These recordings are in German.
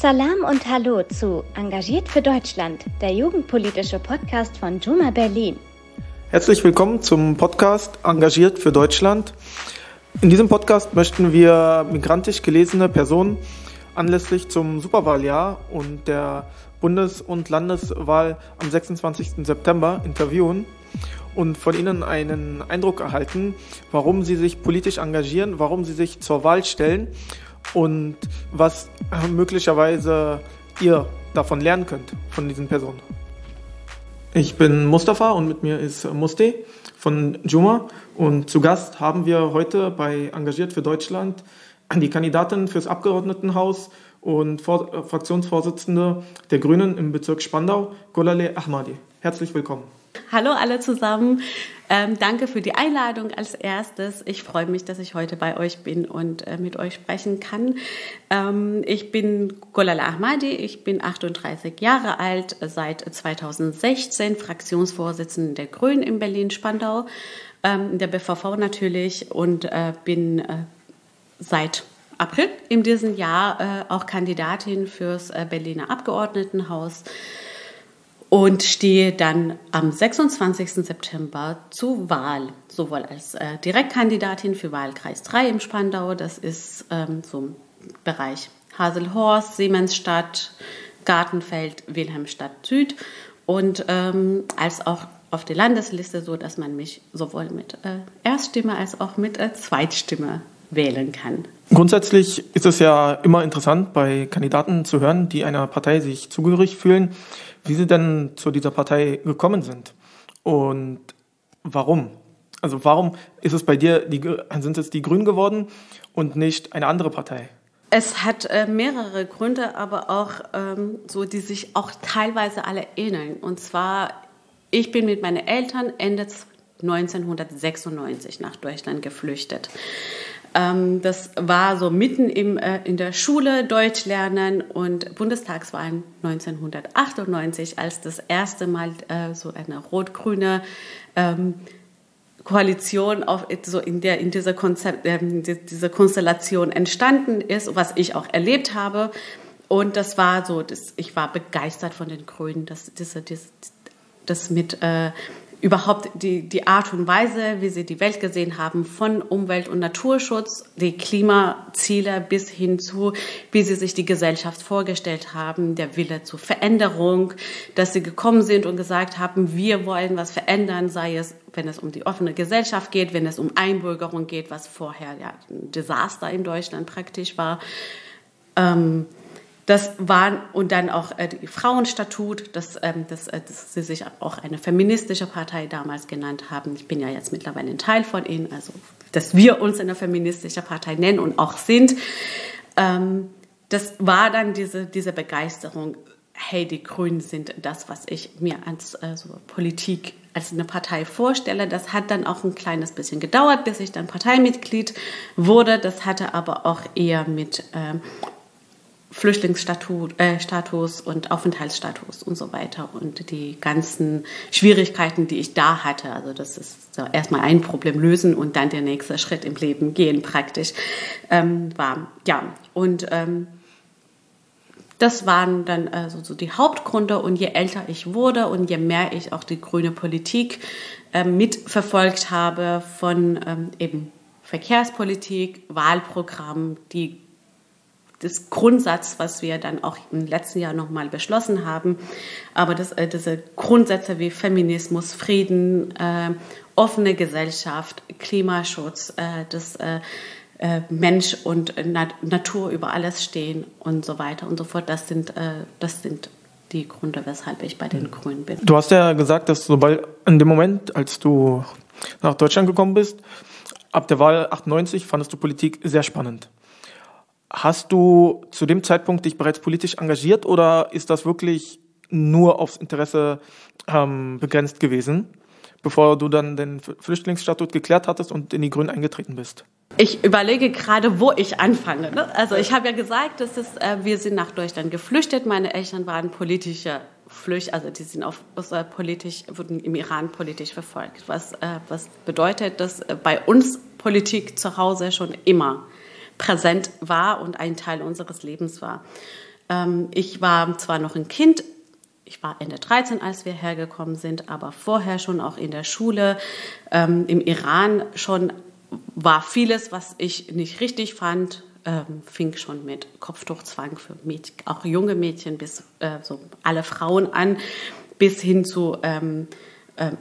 Salam und Hallo zu Engagiert für Deutschland, der jugendpolitische Podcast von Juma Berlin. Herzlich willkommen zum Podcast Engagiert für Deutschland. In diesem Podcast möchten wir migrantisch gelesene Personen anlässlich zum Superwahljahr und der Bundes- und Landeswahl am 26. September interviewen und von ihnen einen Eindruck erhalten, warum sie sich politisch engagieren, warum sie sich zur Wahl stellen und was möglicherweise ihr davon lernen könnt, von diesen Personen. Ich bin Mustafa und mit mir ist Musti von Juma und zu Gast haben wir heute bei Engagiert für Deutschland die Kandidatin fürs Abgeordnetenhaus und Fraktionsvorsitzende der Grünen im Bezirk Spandau, Golale Ahmadi. Herzlich willkommen. Hallo alle zusammen. Ähm, danke für die Einladung als erstes. Ich freue mich, dass ich heute bei euch bin und äh, mit euch sprechen kann. Ähm, ich bin Golala Ahmadi, ich bin 38 Jahre alt, seit 2016 Fraktionsvorsitzende der Grünen in Berlin-Spandau, ähm, der BVV natürlich und äh, bin äh, seit April in diesem Jahr äh, auch Kandidatin fürs äh, Berliner Abgeordnetenhaus und stehe dann am 26. September zur Wahl, sowohl als äh, Direktkandidatin für Wahlkreis 3 im Spandau, das ist ähm, so im Bereich Haselhorst, Siemensstadt, Gartenfeld, Wilhelmstadt Süd und ähm, als auch auf der Landesliste, so dass man mich sowohl mit äh, Erststimme als auch mit äh, Zweitstimme wählen kann. Grundsätzlich ist es ja immer interessant, bei Kandidaten zu hören, die einer Partei sich zugehörig fühlen, wie sie denn zu dieser Partei gekommen sind und warum. Also warum ist es bei dir, die, sind es die Grünen geworden und nicht eine andere Partei? Es hat äh, mehrere Gründe, aber auch ähm, so, die sich auch teilweise alle ähneln. Und zwar, ich bin mit meinen Eltern Ende 1996 nach Deutschland geflüchtet. Ähm, das war so mitten im, äh, in der Schule Deutsch lernen und Bundestagswahlen 1998, als das erste Mal äh, so eine rot-grüne ähm, Koalition auf, so in, der, in dieser, Konzept, äh, dieser Konstellation entstanden ist, was ich auch erlebt habe. Und das war so, das, ich war begeistert von den Grünen, dass diese, das, das mit äh, überhaupt die, die Art und Weise, wie sie die Welt gesehen haben, von Umwelt- und Naturschutz, die Klimaziele bis hin zu, wie sie sich die Gesellschaft vorgestellt haben, der Wille zur Veränderung, dass sie gekommen sind und gesagt haben, wir wollen was verändern, sei es, wenn es um die offene Gesellschaft geht, wenn es um Einbürgerung geht, was vorher ja ein Desaster in Deutschland praktisch war. Ähm, das waren und dann auch äh, die Frauenstatut, dass, ähm, dass, äh, dass sie sich auch eine feministische Partei damals genannt haben. Ich bin ja jetzt mittlerweile ein Teil von ihnen, also dass wir uns eine feministische Partei nennen und auch sind. Ähm, das war dann diese, diese Begeisterung. Hey, die Grünen sind das, was ich mir als äh, so Politik als eine Partei vorstelle. Das hat dann auch ein kleines bisschen gedauert, bis ich dann Parteimitglied wurde. Das hatte aber auch eher mit ähm, Flüchtlingsstatus äh, und Aufenthaltsstatus und so weiter und die ganzen Schwierigkeiten, die ich da hatte. Also das ist so erstmal ein Problem lösen und dann der nächste Schritt im Leben gehen praktisch ähm, war. Ja, und ähm, das waren dann also so die Hauptgründe und je älter ich wurde und je mehr ich auch die grüne Politik äh, mitverfolgt habe von ähm, eben Verkehrspolitik, Wahlprogramm, die das Grundsatz, was wir dann auch im letzten Jahr nochmal beschlossen haben. Aber das, äh, diese Grundsätze wie Feminismus, Frieden, äh, offene Gesellschaft, Klimaschutz, äh, dass äh, äh Mensch und Nat Natur über alles stehen und so weiter und so fort, das sind, äh, das sind die Gründe, weshalb ich bei den mhm. Grünen bin. Du hast ja gesagt, dass sobald in dem Moment, als du nach Deutschland gekommen bist, ab der Wahl 98 fandest du Politik sehr spannend. Hast du zu dem Zeitpunkt dich bereits politisch engagiert oder ist das wirklich nur aufs Interesse ähm, begrenzt gewesen, bevor du dann den Flüchtlingsstatut geklärt hattest und in die Grünen eingetreten bist? Ich überlege gerade, wo ich anfange. Ne? Also ich habe ja gesagt, dass es, äh, wir sind nach Deutschland geflüchtet. Meine Eltern waren politische Flücht, also die sind auf, äh, politisch, wurden im Iran politisch verfolgt. Was, äh, was bedeutet, dass äh, bei uns Politik zu Hause schon immer präsent war und ein Teil unseres Lebens war. Ähm, ich war zwar noch ein Kind, ich war Ende 13, als wir hergekommen sind, aber vorher schon auch in der Schule, ähm, im Iran schon war vieles, was ich nicht richtig fand, ähm, fing schon mit Kopftuchzwang für Mädchen, auch junge Mädchen bis äh, so alle Frauen an, bis hin zu ähm, äh,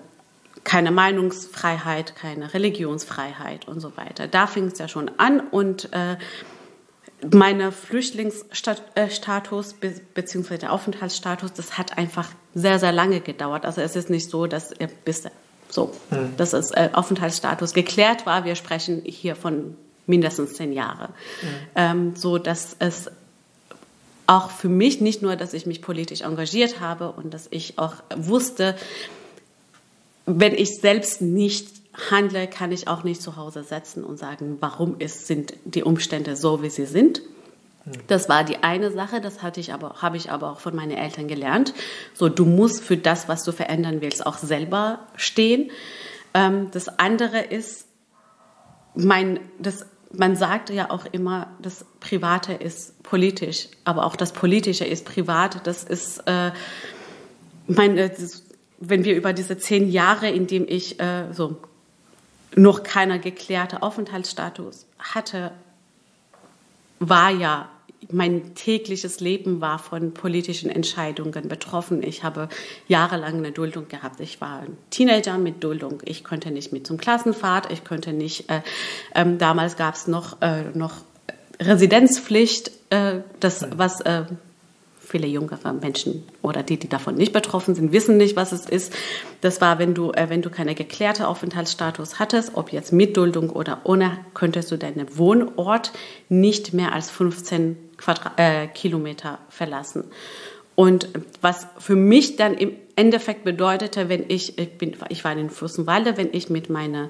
keine Meinungsfreiheit, keine Religionsfreiheit und so weiter. Da fing es ja schon an und äh, meine Flüchtlingsstatus be bzw. der Aufenthaltsstatus, das hat einfach sehr, sehr lange gedauert. Also es ist nicht so, dass bis so, hm. dass das äh, Aufenthaltsstatus geklärt war. Wir sprechen hier von mindestens zehn Jahre. Hm. Ähm, so dass es auch für mich nicht nur, dass ich mich politisch engagiert habe und dass ich auch wusste, wenn ich selbst nicht handle, kann ich auch nicht zu Hause setzen und sagen, warum ist, sind die Umstände so, wie sie sind. Das war die eine Sache, das hatte ich aber, habe ich aber auch von meinen Eltern gelernt. So, du musst für das, was du verändern willst, auch selber stehen. Ähm, das andere ist, mein, das, man sagt ja auch immer, das Private ist politisch, aber auch das Politische ist privat. Das ist, äh, meine, das, wenn wir über diese zehn Jahre, in denen ich äh, so noch keiner geklärte Aufenthaltsstatus hatte, war ja mein tägliches Leben war von politischen Entscheidungen betroffen. Ich habe jahrelang eine Duldung gehabt. Ich war ein Teenager mit Duldung. Ich konnte nicht mit zum Klassenfahrt. Ich konnte nicht. Äh, ähm, damals gab es noch äh, noch Residenzpflicht. Äh, das was äh, viele jüngere Menschen oder die, die davon nicht betroffen sind, wissen nicht, was es ist. Das war, wenn du, äh, wenn du keine geklärte Aufenthaltsstatus hattest, ob jetzt mit Duldung oder ohne, könntest du deinen Wohnort nicht mehr als 15 Quadrat, äh, Kilometer verlassen. Und was für mich dann im Endeffekt bedeutete, wenn ich, ich, bin, ich war in Fürstenwalde, wenn ich mit meiner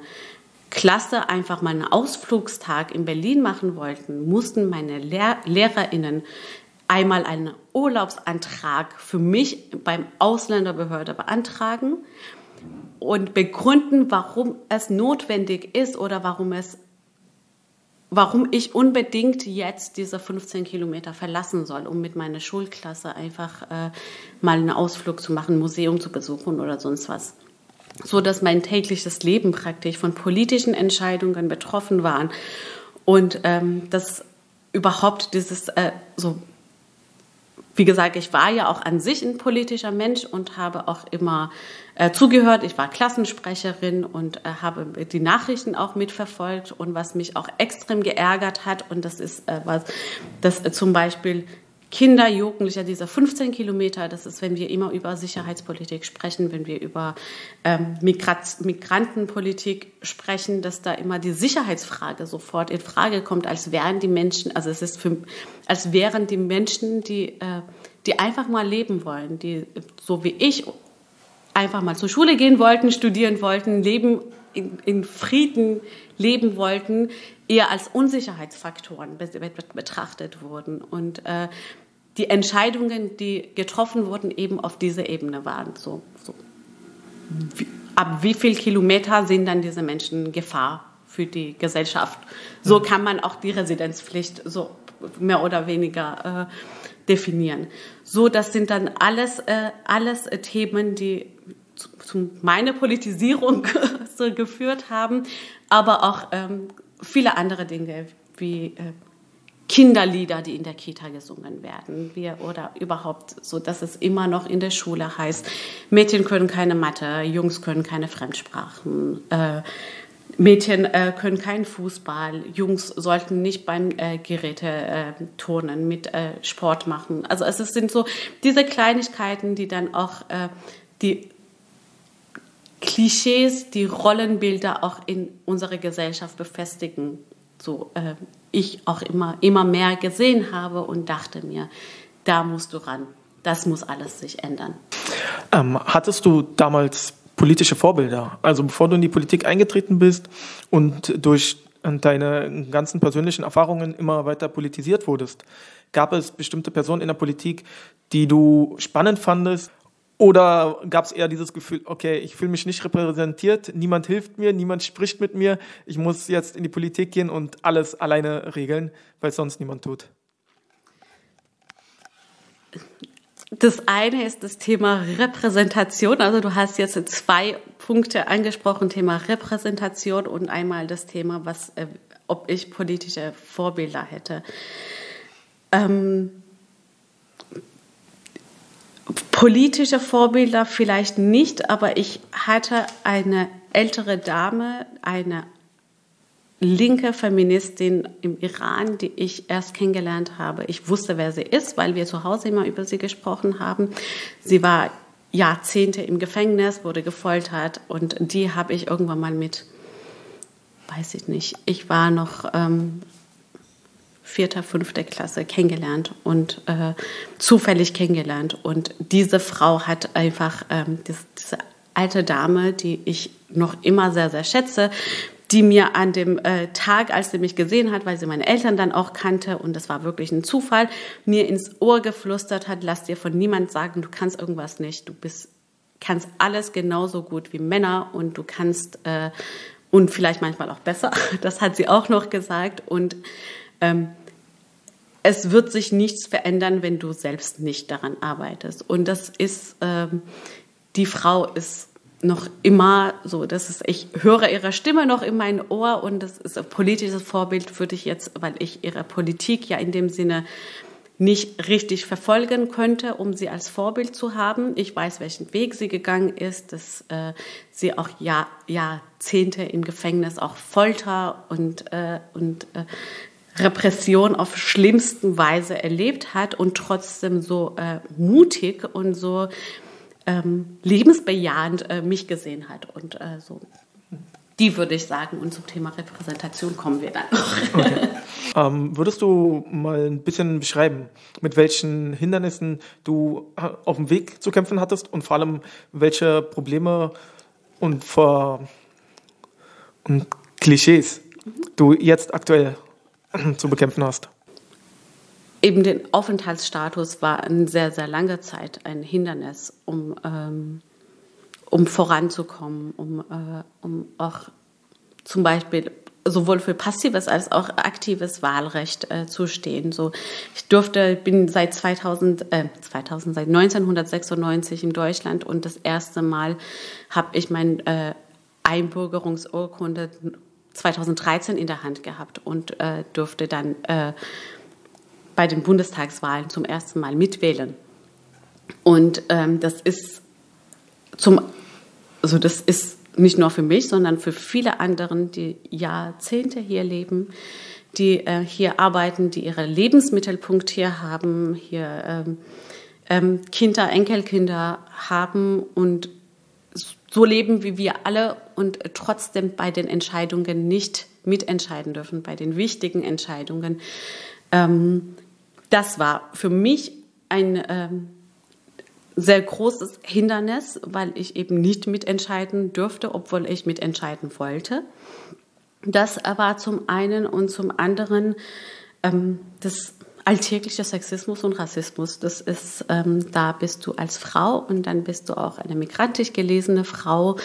Klasse einfach mal einen Ausflugstag in Berlin machen wollten, mussten meine Lehr LehrerInnen einmal einen Urlaubsantrag für mich beim Ausländerbehörde beantragen und begründen, warum es notwendig ist oder warum es warum ich unbedingt jetzt diese 15 Kilometer verlassen soll, um mit meiner Schulklasse einfach äh, mal einen Ausflug zu machen, ein Museum zu besuchen oder sonst was. So dass mein tägliches Leben praktisch von politischen Entscheidungen betroffen war und ähm, dass überhaupt dieses äh, so wie gesagt, ich war ja auch an sich ein politischer Mensch und habe auch immer äh, zugehört. Ich war Klassensprecherin und äh, habe die Nachrichten auch mitverfolgt. Und was mich auch extrem geärgert hat, und das ist äh, was, dass äh, zum Beispiel Kinder, Jugendliche, diese 15 Kilometer, das ist, wenn wir immer über Sicherheitspolitik sprechen, wenn wir über ähm, Migrat Migrantenpolitik sprechen, dass da immer die Sicherheitsfrage sofort in Frage kommt, als wären die Menschen, also es ist für, als wären die Menschen, die, äh, die einfach mal leben wollen, die so wie ich einfach mal zur Schule gehen wollten, studieren wollten, leben in, in Frieden leben wollten, eher als Unsicherheitsfaktoren betrachtet wurden. Und äh, die Entscheidungen, die getroffen wurden, eben auf dieser Ebene waren. So, so. Wie, ab wie viel Kilometer sind dann diese Menschen Gefahr für die Gesellschaft? So mhm. kann man auch die Residenzpflicht so mehr oder weniger äh, definieren. So, das sind dann alles, äh, alles Themen, die zu, meiner Politisierung so geführt haben, aber auch ähm, viele andere Dinge wie äh, Kinderlieder, die in der Kita gesungen werden, wir, oder überhaupt so, dass es immer noch in der Schule heißt, Mädchen können keine Mathe, Jungs können keine Fremdsprachen, äh, Mädchen äh, können keinen Fußball, Jungs sollten nicht beim äh, Geräte äh, turnen, mit äh, Sport machen. Also es sind so diese Kleinigkeiten, die dann auch äh, die Klischees, die Rollenbilder auch in unserer Gesellschaft befestigen. So äh, ich auch immer, immer mehr gesehen habe und dachte mir, da musst du ran. Das muss alles sich ändern. Ähm, hattest du damals politische Vorbilder? Also bevor du in die Politik eingetreten bist und durch deine ganzen persönlichen Erfahrungen immer weiter politisiert wurdest, gab es bestimmte Personen in der Politik, die du spannend fandest oder gab es eher dieses Gefühl, okay, ich fühle mich nicht repräsentiert, niemand hilft mir, niemand spricht mit mir, ich muss jetzt in die Politik gehen und alles alleine regeln, weil sonst niemand tut? das eine ist das Thema Repräsentation. Also du hast jetzt zwei Punkte angesprochen, Thema Repräsentation und einmal das Thema, was, äh, ob ich politische Vorbilder hätte. Ähm, politische Vorbilder vielleicht nicht, aber ich hatte eine ältere Dame, eine linke Feministin im Iran, die ich erst kennengelernt habe. Ich wusste, wer sie ist, weil wir zu Hause immer über sie gesprochen haben. Sie war Jahrzehnte im Gefängnis, wurde gefoltert und die habe ich irgendwann mal mit, weiß ich nicht, ich war noch ähm, vierter, fünfte Klasse kennengelernt und äh, zufällig kennengelernt. Und diese Frau hat einfach ähm, das, diese alte Dame, die ich noch immer sehr, sehr schätze, die mir an dem äh, Tag, als sie mich gesehen hat, weil sie meine Eltern dann auch kannte und das war wirklich ein Zufall, mir ins Ohr geflüstert hat, lass dir von niemand sagen, du kannst irgendwas nicht, du bist, kannst alles genauso gut wie Männer und du kannst äh, und vielleicht manchmal auch besser. Das hat sie auch noch gesagt und ähm, es wird sich nichts verändern, wenn du selbst nicht daran arbeitest. Und das ist, ähm, die Frau ist noch immer so, das ist, ich höre ihre Stimme noch in mein Ohr und das ist ein politisches Vorbild, würde ich jetzt, weil ich ihre Politik ja in dem Sinne nicht richtig verfolgen könnte, um sie als Vorbild zu haben. Ich weiß, welchen Weg sie gegangen ist, dass äh, sie auch Jahr, Jahrzehnte im Gefängnis auch Folter und, äh, und äh, Repression auf schlimmsten Weise erlebt hat und trotzdem so äh, mutig und so ähm, lebensbejahend äh, mich gesehen hat. Und äh, so, die würde ich sagen. Und zum Thema Repräsentation kommen wir dann noch. Okay. ähm, würdest du mal ein bisschen beschreiben, mit welchen Hindernissen du äh, auf dem Weg zu kämpfen hattest und vor allem welche Probleme und, vor, und Klischees mhm. du jetzt aktuell zu bekämpfen hast? eben den Aufenthaltsstatus war eine sehr, sehr lange Zeit ein Hindernis, um, ähm, um voranzukommen, um, äh, um auch zum Beispiel sowohl für passives als auch aktives Wahlrecht äh, zu stehen. So, ich durfte, bin seit 2000, äh, 2000, seit 1996 in Deutschland und das erste Mal habe ich meine äh, Einbürgerungsurkunde 2013 in der Hand gehabt und äh, durfte dann äh, bei den Bundestagswahlen zum ersten Mal mitwählen. Und ähm, das ist zum, also das ist nicht nur für mich, sondern für viele anderen, die Jahrzehnte hier leben, die äh, hier arbeiten, die ihre Lebensmittelpunkt hier haben, hier ähm, ähm, Kinder, Enkelkinder haben und so leben wie wir alle und trotzdem bei den Entscheidungen nicht mitentscheiden dürfen, bei den wichtigen Entscheidungen. Ähm, das war für mich ein ähm, sehr großes Hindernis, weil ich eben nicht mitentscheiden dürfte, obwohl ich mitentscheiden wollte. Das war zum einen und zum anderen ähm, das alltägliche Sexismus und Rassismus. Das ist, ähm, da bist du als Frau und dann bist du auch eine migrantisch gelesene Frau.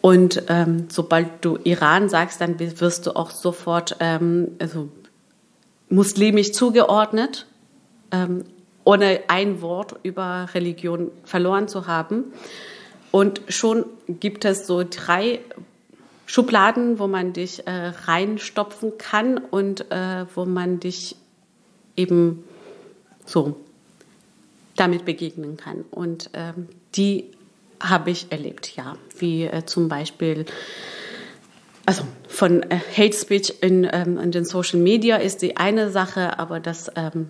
Und ähm, sobald du Iran sagst, dann wirst du auch sofort ähm, also muslimisch zugeordnet, ähm, ohne ein Wort über Religion verloren zu haben. Und schon gibt es so drei Schubladen, wo man dich äh, reinstopfen kann und äh, wo man dich eben so damit begegnen kann. Und ähm, die habe ich erlebt, ja. Wie äh, zum Beispiel also von äh, Hate Speech in, ähm, in, den Social Media ist die eine Sache, aber das ähm,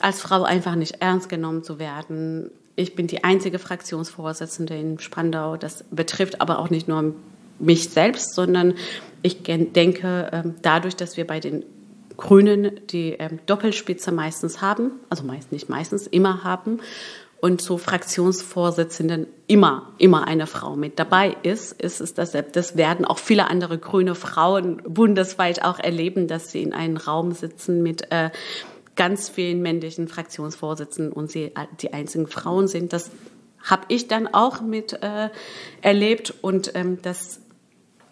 als Frau einfach nicht ernst genommen zu werden. Ich bin die einzige Fraktionsvorsitzende in Spandau. Das betrifft aber auch nicht nur mich selbst, sondern ich denke, ähm, dadurch, dass wir bei den Grünen die ähm, Doppelspitze meistens haben, also meist nicht meistens, immer haben und so Fraktionsvorsitzenden immer, immer eine Frau mit dabei ist, ist es das, das werden auch viele andere grüne Frauen bundesweit auch erleben, dass sie in einem Raum sitzen mit äh, ganz vielen männlichen Fraktionsvorsitzenden und sie die einzigen Frauen sind. Das habe ich dann auch mit äh, erlebt und ähm, dass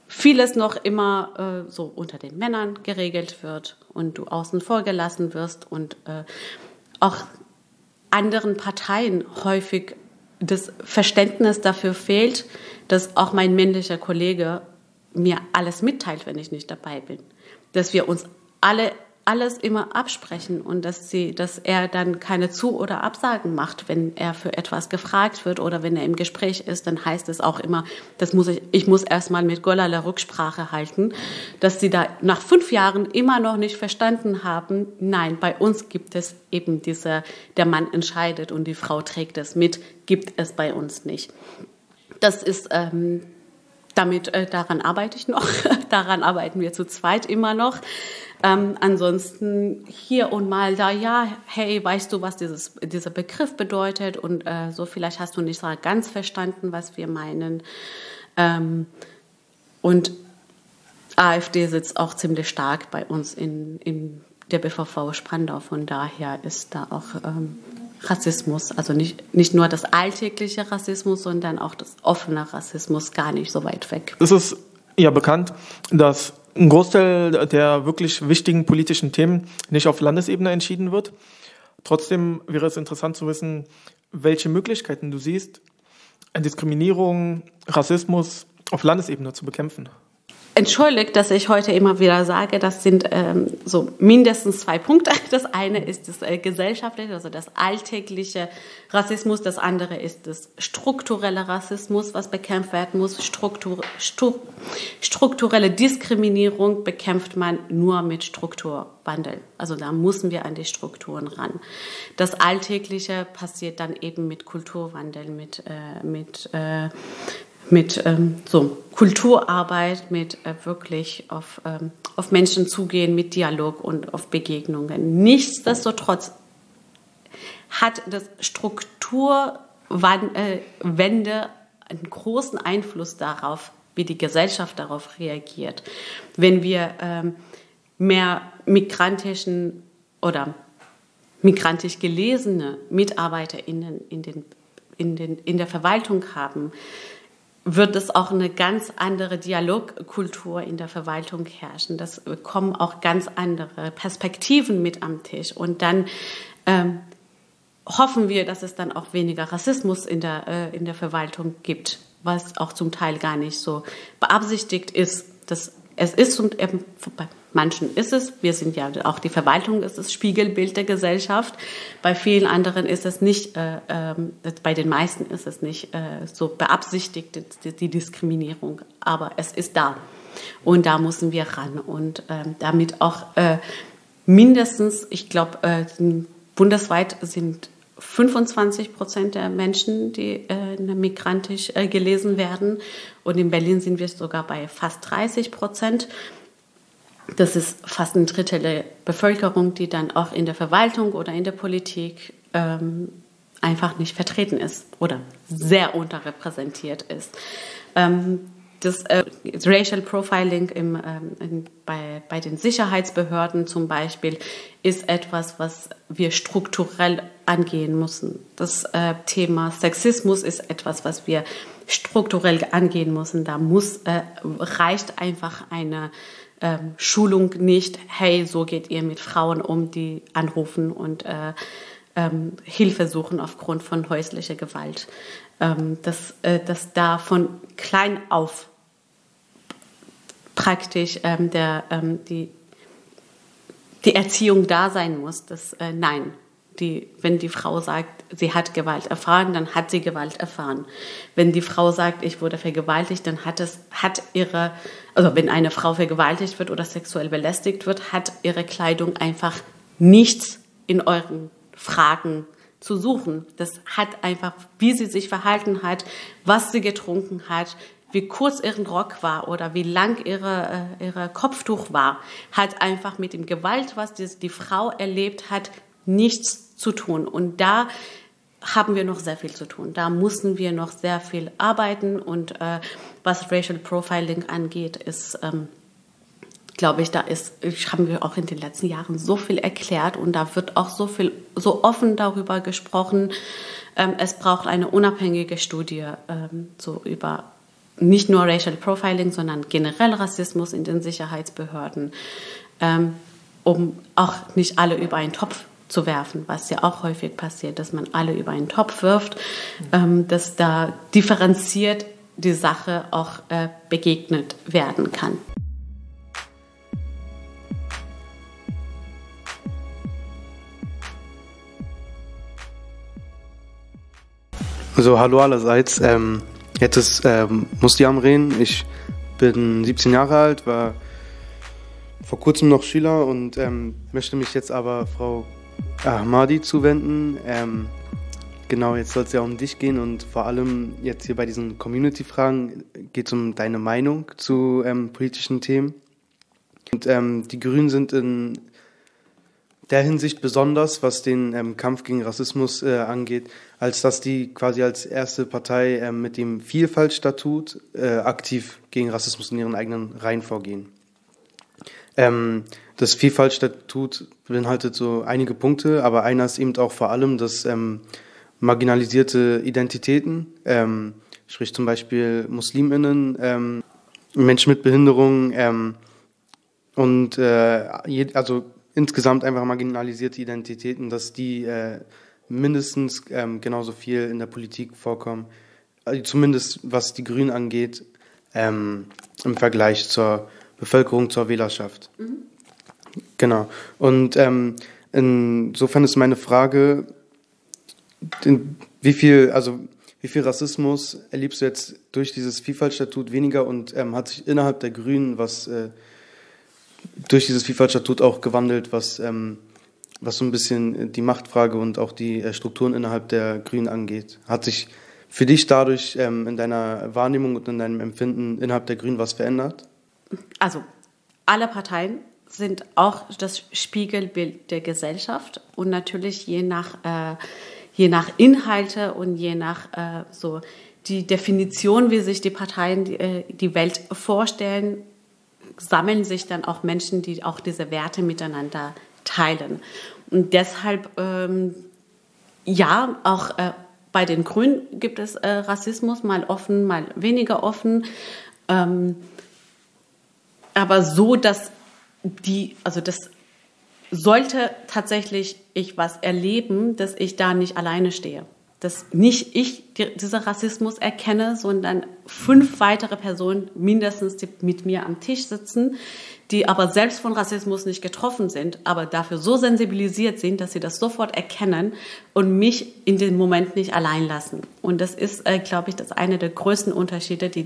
vieles noch immer äh, so unter den Männern geregelt wird und du außen vor gelassen wirst und äh, auch anderen Parteien häufig das Verständnis dafür fehlt, dass auch mein männlicher Kollege mir alles mitteilt, wenn ich nicht dabei bin. Dass wir uns alle alles immer absprechen und dass sie, dass er dann keine Zu- oder Absagen macht, wenn er für etwas gefragt wird oder wenn er im Gespräch ist, dann heißt es auch immer, das muss ich, ich muss erstmal mit Golala Rücksprache halten, dass sie da nach fünf Jahren immer noch nicht verstanden haben, nein, bei uns gibt es eben diese, der Mann entscheidet und die Frau trägt es mit, gibt es bei uns nicht. Das ist ähm, damit äh, daran arbeite ich noch, daran arbeiten wir zu zweit immer noch. Ähm, ansonsten hier und mal da, ja, hey, weißt du, was dieses, dieser Begriff bedeutet? Und äh, so vielleicht hast du nicht so ganz verstanden, was wir meinen. Ähm, und AfD sitzt auch ziemlich stark bei uns in, in der BVV Spandau. Von daher ist da auch ähm, Rassismus, also nicht, nicht nur das alltägliche Rassismus, sondern auch das offene Rassismus gar nicht so weit weg. Es ist ja bekannt, dass ein Großteil der wirklich wichtigen politischen Themen nicht auf Landesebene entschieden wird. Trotzdem wäre es interessant zu wissen, welche Möglichkeiten du siehst, Diskriminierung, Rassismus auf Landesebene zu bekämpfen entschuldigt, dass ich heute immer wieder sage, das sind ähm, so mindestens zwei Punkte. Das eine ist das äh, gesellschaftliche, also das alltägliche Rassismus. Das andere ist das strukturelle Rassismus, was bekämpft werden muss. Struktur, stu, strukturelle Diskriminierung bekämpft man nur mit Strukturwandel. Also da müssen wir an die Strukturen ran. Das Alltägliche passiert dann eben mit Kulturwandel, mit, äh, mit äh, mit ähm, so Kulturarbeit, mit äh, wirklich auf, ähm, auf Menschen zugehen, mit Dialog und auf Begegnungen. Nichtsdestotrotz hat das Strukturwende äh, einen großen Einfluss darauf, wie die Gesellschaft darauf reagiert. Wenn wir ähm, mehr migrantischen oder migrantisch gelesene MitarbeiterInnen in, den, in, den, in der Verwaltung haben, wird es auch eine ganz andere Dialogkultur in der Verwaltung herrschen. Das kommen auch ganz andere Perspektiven mit am Tisch. Und dann ähm, hoffen wir, dass es dann auch weniger Rassismus in der, äh, in der Verwaltung gibt, was auch zum Teil gar nicht so beabsichtigt ist. Das, es ist und eben manchen ist es, wir sind ja auch die Verwaltung ist das Spiegelbild der Gesellschaft. Bei vielen anderen ist es nicht, äh, äh, bei den meisten ist es nicht äh, so beabsichtigt, die, die, Diskriminierung, aber es ist da. Und da müssen wir ran und ähm, damit auch äh, mindestens, ich glaube, äh, bundesweit sind 25 Prozent der Menschen, die äh, migrantisch äh, gelesen werden. Und in Berlin sind wir sogar bei fast 30 Prozent. Das ist fast ein Drittel der Bevölkerung, die dann auch in der Verwaltung oder in der Politik ähm, einfach nicht vertreten ist oder sehr unterrepräsentiert ist. Ähm, das äh, Racial Profiling im, ähm, in, bei, bei den Sicherheitsbehörden zum Beispiel ist etwas, was wir strukturell angehen müssen. Das äh, Thema Sexismus ist etwas, was wir strukturell angehen müssen. Da muss, äh, reicht einfach eine ähm, Schulung nicht, hey, so geht ihr mit Frauen um, die anrufen und äh, ähm, Hilfe suchen aufgrund von häuslicher Gewalt. Ähm, dass, äh, dass da von klein auf praktisch ähm, der, ähm, die, die Erziehung da sein muss, dass äh, nein, die, wenn die Frau sagt, sie hat Gewalt erfahren, dann hat sie Gewalt erfahren. Wenn die Frau sagt, ich wurde vergewaltigt, dann hat es, hat ihre, also wenn eine Frau vergewaltigt wird oder sexuell belästigt wird, hat ihre Kleidung einfach nichts in euren Fragen zu suchen. Das hat einfach, wie sie sich verhalten hat, was sie getrunken hat, wie kurz ihren Rock war oder wie lang ihre, äh, ihre Kopftuch war, hat einfach mit dem Gewalt, was die, die Frau erlebt hat, nichts zu tun. Und da haben wir noch sehr viel zu tun. Da müssen wir noch sehr viel arbeiten. Und äh, was Racial Profiling angeht, ist, ähm, glaube ich, da ist, haben wir auch in den letzten Jahren so viel erklärt und da wird auch so viel, so offen darüber gesprochen. Ähm, es braucht eine unabhängige Studie ähm, so über nicht nur Racial Profiling, sondern generell Rassismus in den Sicherheitsbehörden, ähm, um auch nicht alle über einen Topf zu werfen, was ja auch häufig passiert, dass man alle über einen Topf wirft, ähm, dass da differenziert die Sache auch äh, begegnet werden kann. Also hallo allerseits. Ähm, jetzt ist ähm, Musti Amren. Ich bin 17 Jahre alt, war vor kurzem noch Schüler und ähm, möchte mich jetzt aber Frau Ahmadi zuwenden. Ähm, genau, jetzt soll es ja um dich gehen und vor allem jetzt hier bei diesen Community-Fragen geht es um deine Meinung zu ähm, politischen Themen. Und ähm, die Grünen sind in der Hinsicht besonders, was den ähm, Kampf gegen Rassismus äh, angeht, als dass die quasi als erste Partei äh, mit dem Vielfaltstatut äh, aktiv gegen Rassismus in ihren eigenen Reihen vorgehen. Ähm, das Vielfaltstatut beinhaltet so einige Punkte, aber einer ist eben auch vor allem, dass ähm, marginalisierte Identitäten, ähm, sprich zum Beispiel MuslimInnen, ähm, Menschen mit Behinderung ähm, und äh, also insgesamt einfach marginalisierte Identitäten, dass die äh, mindestens ähm, genauso viel in der Politik vorkommen, also zumindest was die Grünen angeht, ähm, im Vergleich zur Bevölkerung, zur Wählerschaft. Mhm. Genau. Und ähm, insofern ist meine Frage, wie viel, also wie viel Rassismus erlebst du jetzt durch dieses Vielfaltstatut weniger und ähm, hat sich innerhalb der Grünen was äh, durch dieses FIFA-Statut auch gewandelt, was, ähm, was so ein bisschen die Machtfrage und auch die äh, Strukturen innerhalb der Grünen angeht. Hat sich für dich dadurch ähm, in deiner Wahrnehmung und in deinem Empfinden innerhalb der Grünen was verändert? Also alle Parteien sind auch das Spiegelbild der Gesellschaft und natürlich je nach, äh, je nach Inhalte und je nach äh, so die Definition, wie sich die Parteien die, äh, die Welt vorstellen, sammeln sich dann auch Menschen, die auch diese Werte miteinander teilen. Und deshalb, ähm, ja, auch äh, bei den Grünen gibt es äh, Rassismus, mal offen, mal weniger offen. Ähm, aber so, dass die, also das sollte tatsächlich ich was erleben, dass ich da nicht alleine stehe dass nicht ich diesen Rassismus erkenne, sondern fünf weitere Personen mindestens, die mit mir am Tisch sitzen, die aber selbst von Rassismus nicht getroffen sind, aber dafür so sensibilisiert sind, dass sie das sofort erkennen und mich in dem Moment nicht allein lassen. Und das ist, äh, glaube ich, das eine der größten Unterschiede, die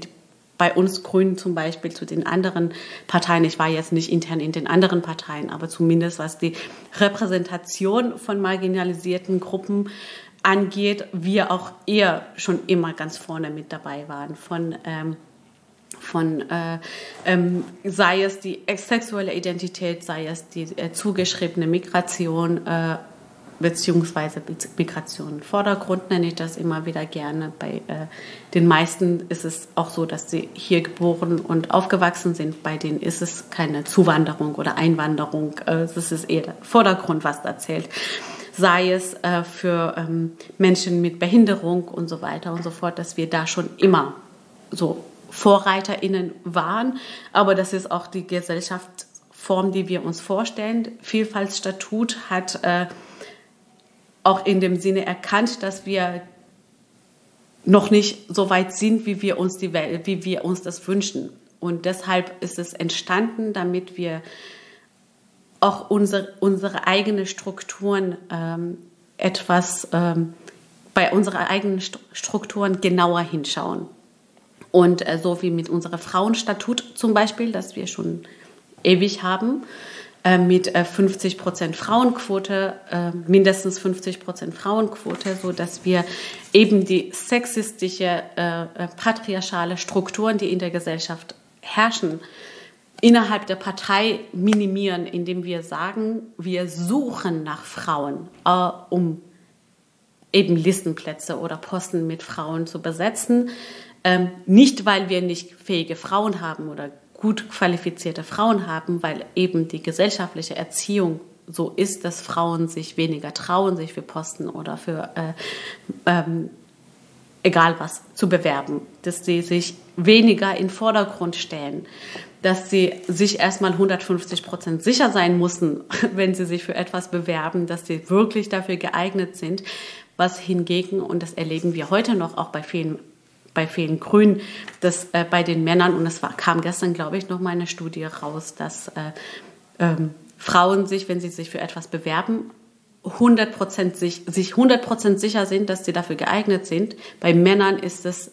bei uns Grünen zum Beispiel zu den anderen Parteien, ich war jetzt nicht intern in den anderen Parteien, aber zumindest was die Repräsentation von marginalisierten Gruppen angeht, wir auch eher schon immer ganz vorne mit dabei waren. Von, ähm, von äh, ähm, sei es die sexuelle Identität, sei es die äh, zugeschriebene Migration, äh, beziehungsweise Migration. Vordergrund nenne ich das immer wieder gerne. Bei äh, den meisten ist es auch so, dass sie hier geboren und aufgewachsen sind. Bei denen ist es keine Zuwanderung oder Einwanderung. Äh, ist eher der Vordergrund, was da zählt sei es äh, für ähm, Menschen mit Behinderung und so weiter und so fort, dass wir da schon immer so VorreiterInnen waren. Aber das ist auch die Gesellschaftsform, die wir uns vorstellen. Vielfaltsstatut hat äh, auch in dem Sinne erkannt, dass wir noch nicht so weit sind, wie wir uns die Welt, wie wir uns das wünschen. Und deshalb ist es entstanden, damit wir auch unsere, unsere eigenen Strukturen ähm, etwas ähm, bei unseren eigenen Strukturen genauer hinschauen. Und äh, so wie mit unserem Frauenstatut zum Beispiel, das wir schon ewig haben, äh, mit äh, 50 Prozent Frauenquote, äh, mindestens 50 Prozent Frauenquote, so dass wir eben die sexistische, äh, äh, patriarchale Strukturen, die in der Gesellschaft herrschen, innerhalb der Partei minimieren, indem wir sagen, wir suchen nach Frauen, äh, um eben Listenplätze oder Posten mit Frauen zu besetzen. Ähm, nicht, weil wir nicht fähige Frauen haben oder gut qualifizierte Frauen haben, weil eben die gesellschaftliche Erziehung so ist, dass Frauen sich weniger trauen, sich für Posten oder für äh, ähm, egal was zu bewerben, dass sie sich weniger in Vordergrund stellen. dass sie sich erstmal 150 Prozent sicher sein müssen, wenn sie sich für etwas bewerben, dass sie wirklich dafür geeignet sind. Was hingegen, und das erleben wir heute noch auch bei vielen bei vielen Grünen, dass äh, bei den Männern, und es kam gestern, glaube ich, noch mal eine Studie raus, dass äh, ähm, Frauen sich, wenn sie sich für etwas bewerben, 100% sich, sich 100% sicher sind, dass sie dafür geeignet sind. Bei Männern ist es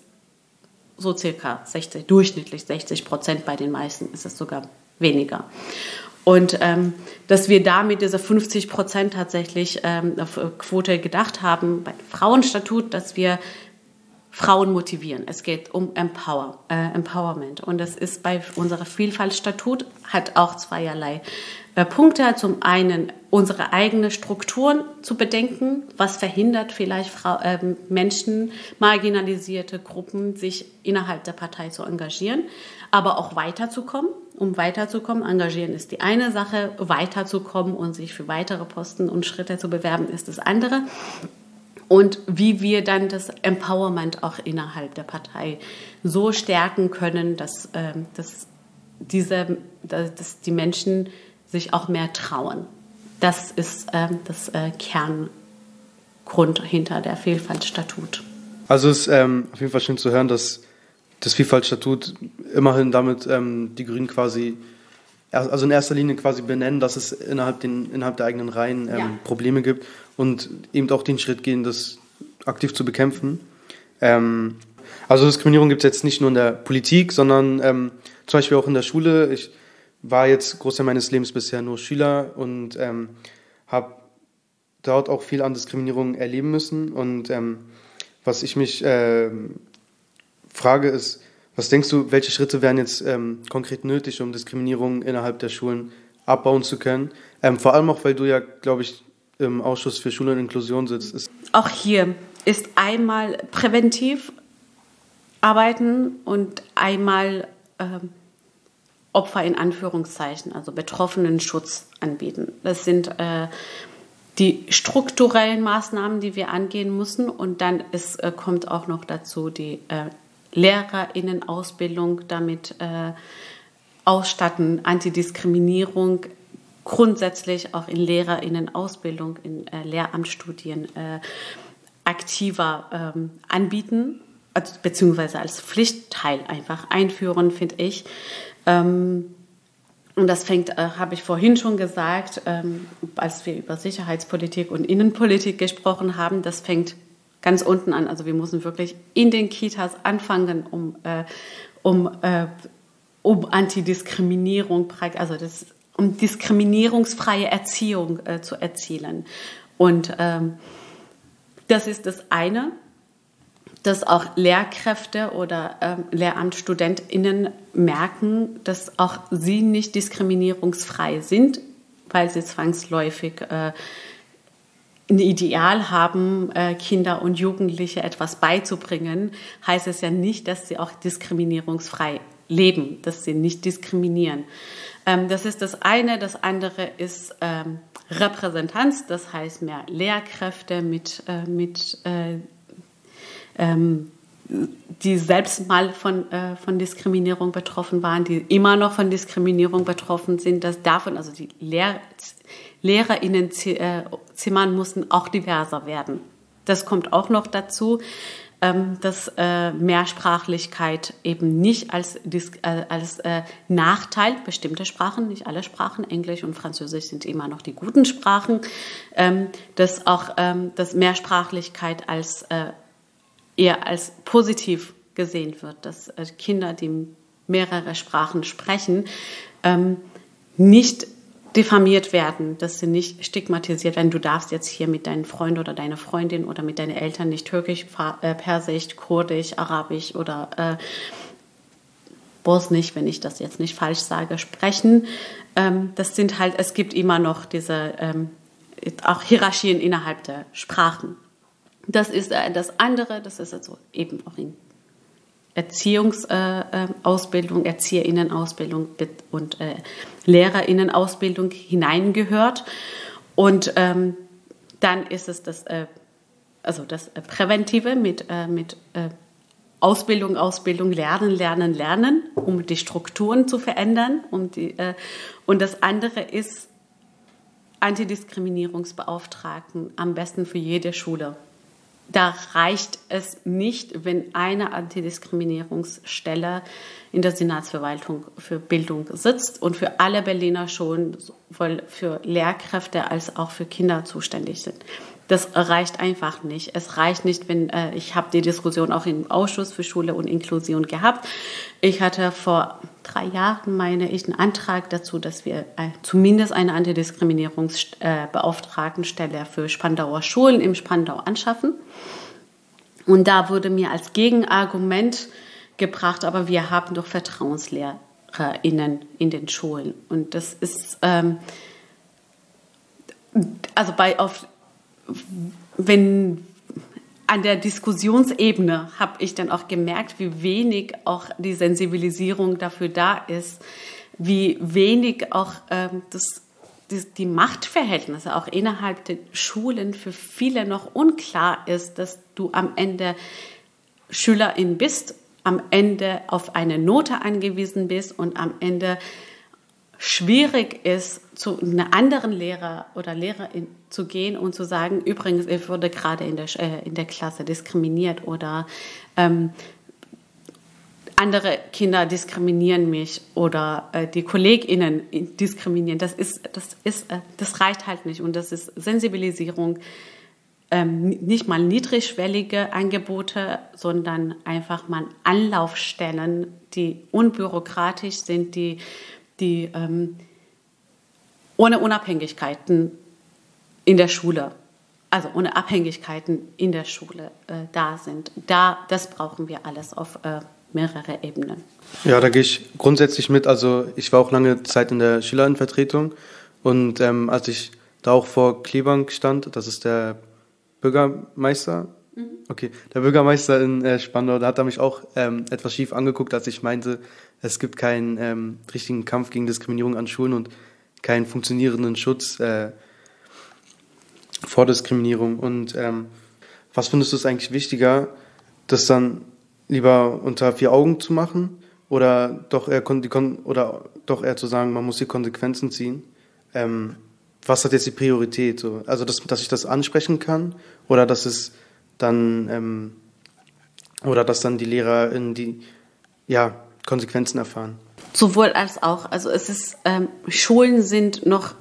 so circa 60, durchschnittlich 60 Prozent, bei den meisten ist es sogar weniger. Und ähm, dass wir da mit dieser 50 Prozent tatsächlich ähm, auf Quote gedacht haben, beim Frauenstatut, dass wir Frauen motivieren. Es geht um Empower, äh, Empowerment. Und das ist bei unserer Vielfaltstatut, hat auch zweierlei äh, Punkte. Zum einen unsere eigenen Strukturen zu bedenken. Was verhindert vielleicht Frau, äh, Menschen, marginalisierte Gruppen, sich innerhalb der Partei zu engagieren, aber auch weiterzukommen. Um weiterzukommen, engagieren ist die eine Sache, weiterzukommen und sich für weitere Posten und Schritte zu bewerben ist das andere und wie wir dann das Empowerment auch innerhalb der Partei so stärken können, dass, äh, dass, diese, dass die Menschen sich auch mehr trauen. Das ist äh, das äh, Kerngrund hinter der Vielfaltstatut. Also es ist ähm, auf jeden Fall schön zu hören, dass das Vielfaltstatut immerhin damit ähm, die Grünen quasi also in erster Linie quasi benennen, dass es innerhalb, den, innerhalb der eigenen Reihen ähm, ja. Probleme gibt und eben auch den Schritt gehen, das aktiv zu bekämpfen. Ähm, also Diskriminierung gibt es jetzt nicht nur in der Politik, sondern ähm, zum Beispiel auch in der Schule. Ich war jetzt Großteil meines Lebens bisher nur Schüler und ähm, habe dort auch viel an Diskriminierung erleben müssen. Und ähm, was ich mich äh, frage ist, was denkst du, welche Schritte wären jetzt ähm, konkret nötig, um Diskriminierung innerhalb der Schulen abbauen zu können? Ähm, vor allem auch, weil du ja, glaube ich, im Ausschuss für Schule und Inklusion sitzt. Auch hier ist einmal präventiv arbeiten und einmal ähm, Opfer in Anführungszeichen, also Betroffenen Schutz anbieten. Das sind äh, die strukturellen Maßnahmen, die wir angehen müssen. Und dann ist, äh, kommt auch noch dazu die äh, Lehrerinnenausbildung damit äh, ausstatten, Antidiskriminierung grundsätzlich auch in Lehrerinnenausbildung, in äh, Lehramtsstudien äh, aktiver ähm, anbieten, also, beziehungsweise als Pflichtteil einfach einführen, finde ich. Ähm, und das fängt, äh, habe ich vorhin schon gesagt, ähm, als wir über Sicherheitspolitik und Innenpolitik gesprochen haben, das fängt ganz unten an. Also wir müssen wirklich in den Kitas anfangen, um, äh, um, äh, um Antidiskriminierung, also das, um diskriminierungsfreie Erziehung äh, zu erzielen. Und ähm, das ist das eine, dass auch Lehrkräfte oder ähm, LehramtsstudentInnen merken, dass auch sie nicht diskriminierungsfrei sind, weil sie zwangsläufig äh, ein Ideal haben, äh, Kinder und Jugendliche etwas beizubringen, heißt es ja nicht, dass sie auch diskriminierungsfrei leben, dass sie nicht diskriminieren. Ähm, das ist das eine. Das andere ist ähm, Repräsentanz, das heißt mehr Lehrkräfte mit, äh, mit äh, ähm, die selbst mal von, äh, von Diskriminierung betroffen waren, die immer noch von Diskriminierung betroffen sind, dass davon, also die Lehr LehrerInnenzimmern äh, mussten auch diverser werden. Das kommt auch noch dazu, ähm, dass äh, Mehrsprachlichkeit eben nicht als, äh, als Nachteil, bestimmte Sprachen, nicht alle Sprachen, Englisch und Französisch sind immer noch die guten Sprachen, ähm, dass auch ähm, dass Mehrsprachlichkeit als eher als positiv gesehen wird, dass Kinder, die mehrere Sprachen sprechen, nicht diffamiert werden, dass sie nicht stigmatisiert werden. Du darfst jetzt hier mit deinem Freund oder deiner Freundin oder mit deinen Eltern nicht Türkisch, äh, Persisch, Kurdisch, Arabisch oder äh, Bosnisch, wenn ich das jetzt nicht falsch sage, sprechen. Ähm, das sind halt, es gibt immer noch diese ähm, auch Hierarchien innerhalb der Sprachen. Das ist äh, das andere, das ist also eben auch in Erziehungsausbildung, äh, Erzieherinnenausbildung und äh, Lehrerinnenausbildung hineingehört. Und ähm, dann ist es das, äh, also das Präventive mit, äh, mit äh, Ausbildung, Ausbildung, Lernen, Lernen, Lernen. um die Strukturen zu verändern. Um die, äh, und das andere ist Antidiskriminierungsbeauftragten, am besten für jede Schule. Da reicht es nicht, wenn eine Antidiskriminierungsstelle in der Senatsverwaltung für Bildung sitzt und für alle Berliner Schulen, sowohl für Lehrkräfte als auch für Kinder zuständig sind. Das reicht einfach nicht. Es reicht nicht, wenn äh, ich habe die Diskussion auch im Ausschuss für Schule und Inklusion gehabt. Ich hatte vor drei Jahren, meine ich, einen Antrag dazu, dass wir äh, zumindest eine Antidiskriminierungsbeauftragtenstelle für Spandauer Schulen im Spandau anschaffen. Und da wurde mir als Gegenargument gebracht, aber wir haben doch VertrauenslehrerInnen in den Schulen. Und das ist, ähm, also bei auf wenn an der Diskussionsebene habe ich dann auch gemerkt, wie wenig auch die Sensibilisierung dafür da ist, wie wenig auch ähm, das, die, die Machtverhältnisse auch innerhalb der Schulen für viele noch unklar ist, dass du am Ende Schülerin bist, am Ende auf eine Note angewiesen bist und am Ende schwierig ist, zu einem anderen Lehrer oder Lehrerin zu gehen und zu sagen, übrigens, ich wurde gerade in der, äh, in der Klasse diskriminiert oder ähm, andere Kinder diskriminieren mich oder äh, die KollegInnen diskriminieren. Das ist, das ist, äh, das reicht halt nicht. Und das ist Sensibilisierung, ähm, nicht mal niedrigschwellige Angebote, sondern einfach mal Anlaufstellen, die unbürokratisch sind, die die ähm, ohne Unabhängigkeiten in der Schule, also ohne Abhängigkeiten in der Schule äh, da sind. Da, das brauchen wir alles auf äh, mehrere Ebenen. Ja, da gehe ich grundsätzlich mit. Also ich war auch lange Zeit in der Schülerinnenvertretung und ähm, als ich da auch vor Klebank stand, das ist der Bürgermeister, mhm. okay, der Bürgermeister in äh, Spandau, da hat er mich auch ähm, etwas schief angeguckt, als ich meinte, es gibt keinen ähm, richtigen Kampf gegen Diskriminierung an Schulen und keinen funktionierenden Schutz äh, vor Diskriminierung. Und ähm, was findest du es eigentlich wichtiger, das dann lieber unter vier Augen zu machen oder doch eher, die oder doch eher zu sagen, man muss die Konsequenzen ziehen? Ähm, was hat jetzt die Priorität? So? Also, dass, dass ich das ansprechen kann oder dass es dann ähm, oder dass dann die Lehrer in die ja Konsequenzen erfahren. Sowohl als auch. Also es ist, ähm, Schulen sind noch,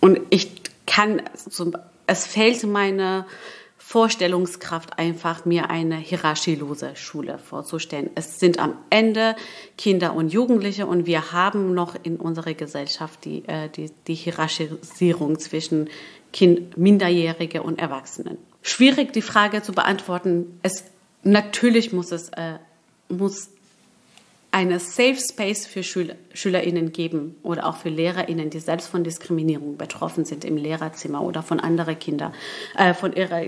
und ich kann, also es fehlt meine Vorstellungskraft einfach, mir eine hierarchielose Schule vorzustellen. Es sind am Ende Kinder und Jugendliche und wir haben noch in unserer Gesellschaft die, äh, die, die Hierarchisierung zwischen kind, Minderjährige und Erwachsenen. Schwierig die Frage zu beantworten. Es, natürlich muss es, äh, muss eine Safe Space für Schüler, SchülerInnen geben oder auch für LehrerInnen, die selbst von Diskriminierung betroffen sind im Lehrerzimmer oder von anderen Kindern, äh, von ihrer,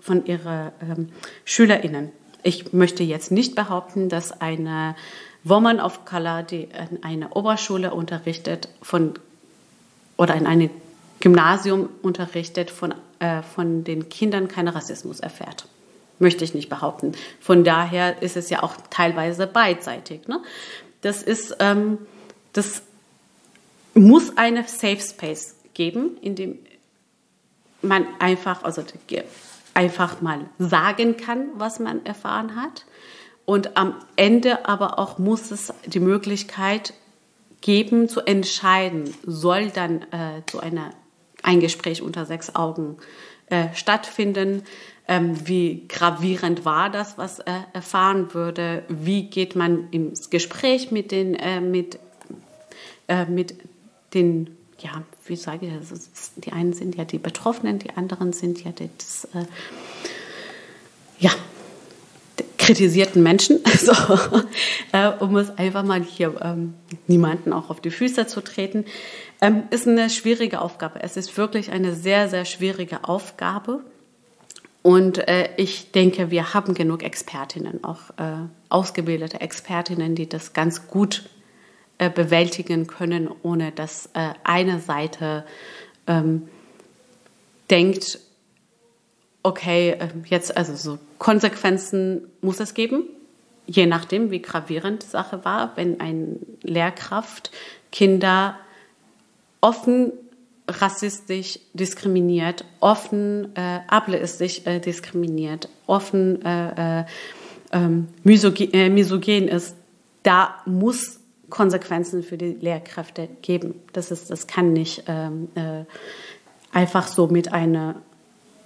von ihrer ähm, SchülerInnen. Ich möchte jetzt nicht behaupten, dass eine Woman of Color, die in einer Oberschule unterrichtet, von oder in einem Gymnasium unterrichtet, von, äh, von den Kindern keinen Rassismus erfährt möchte ich nicht behaupten. Von daher ist es ja auch teilweise beidseitig. Ne? Das ist, ähm, das muss eine Safe Space geben, in dem man einfach, also einfach mal sagen kann, was man erfahren hat. Und am Ende aber auch muss es die Möglichkeit geben, zu entscheiden, soll dann äh, so eine, ein Gespräch unter sechs Augen äh, stattfinden, ähm, wie gravierend war das, was er erfahren würde, wie geht man ins Gespräch mit den, äh, mit, äh, mit den, ja, wie sage ich das, die einen sind ja die Betroffenen, die anderen sind ja das, äh, ja, kritisierten Menschen, so, äh, um es einfach mal hier ähm, niemanden auch auf die Füße zu treten, ähm, ist eine schwierige Aufgabe. Es ist wirklich eine sehr, sehr schwierige Aufgabe. Und äh, ich denke, wir haben genug Expertinnen, auch äh, ausgebildete Expertinnen, die das ganz gut äh, bewältigen können, ohne dass äh, eine Seite ähm, denkt, okay, äh, jetzt also so Konsequenzen muss es geben. je nachdem, wie gravierend die Sache war, wenn ein Lehrkraft Kinder offen rassistisch diskriminiert, offen äh, ableistisch äh, diskriminiert, offen äh, äh, ähm, misogen, äh, misogen ist, da muss Konsequenzen für die Lehrkräfte geben. Das ist, das kann nicht ähm, äh, einfach so mit einer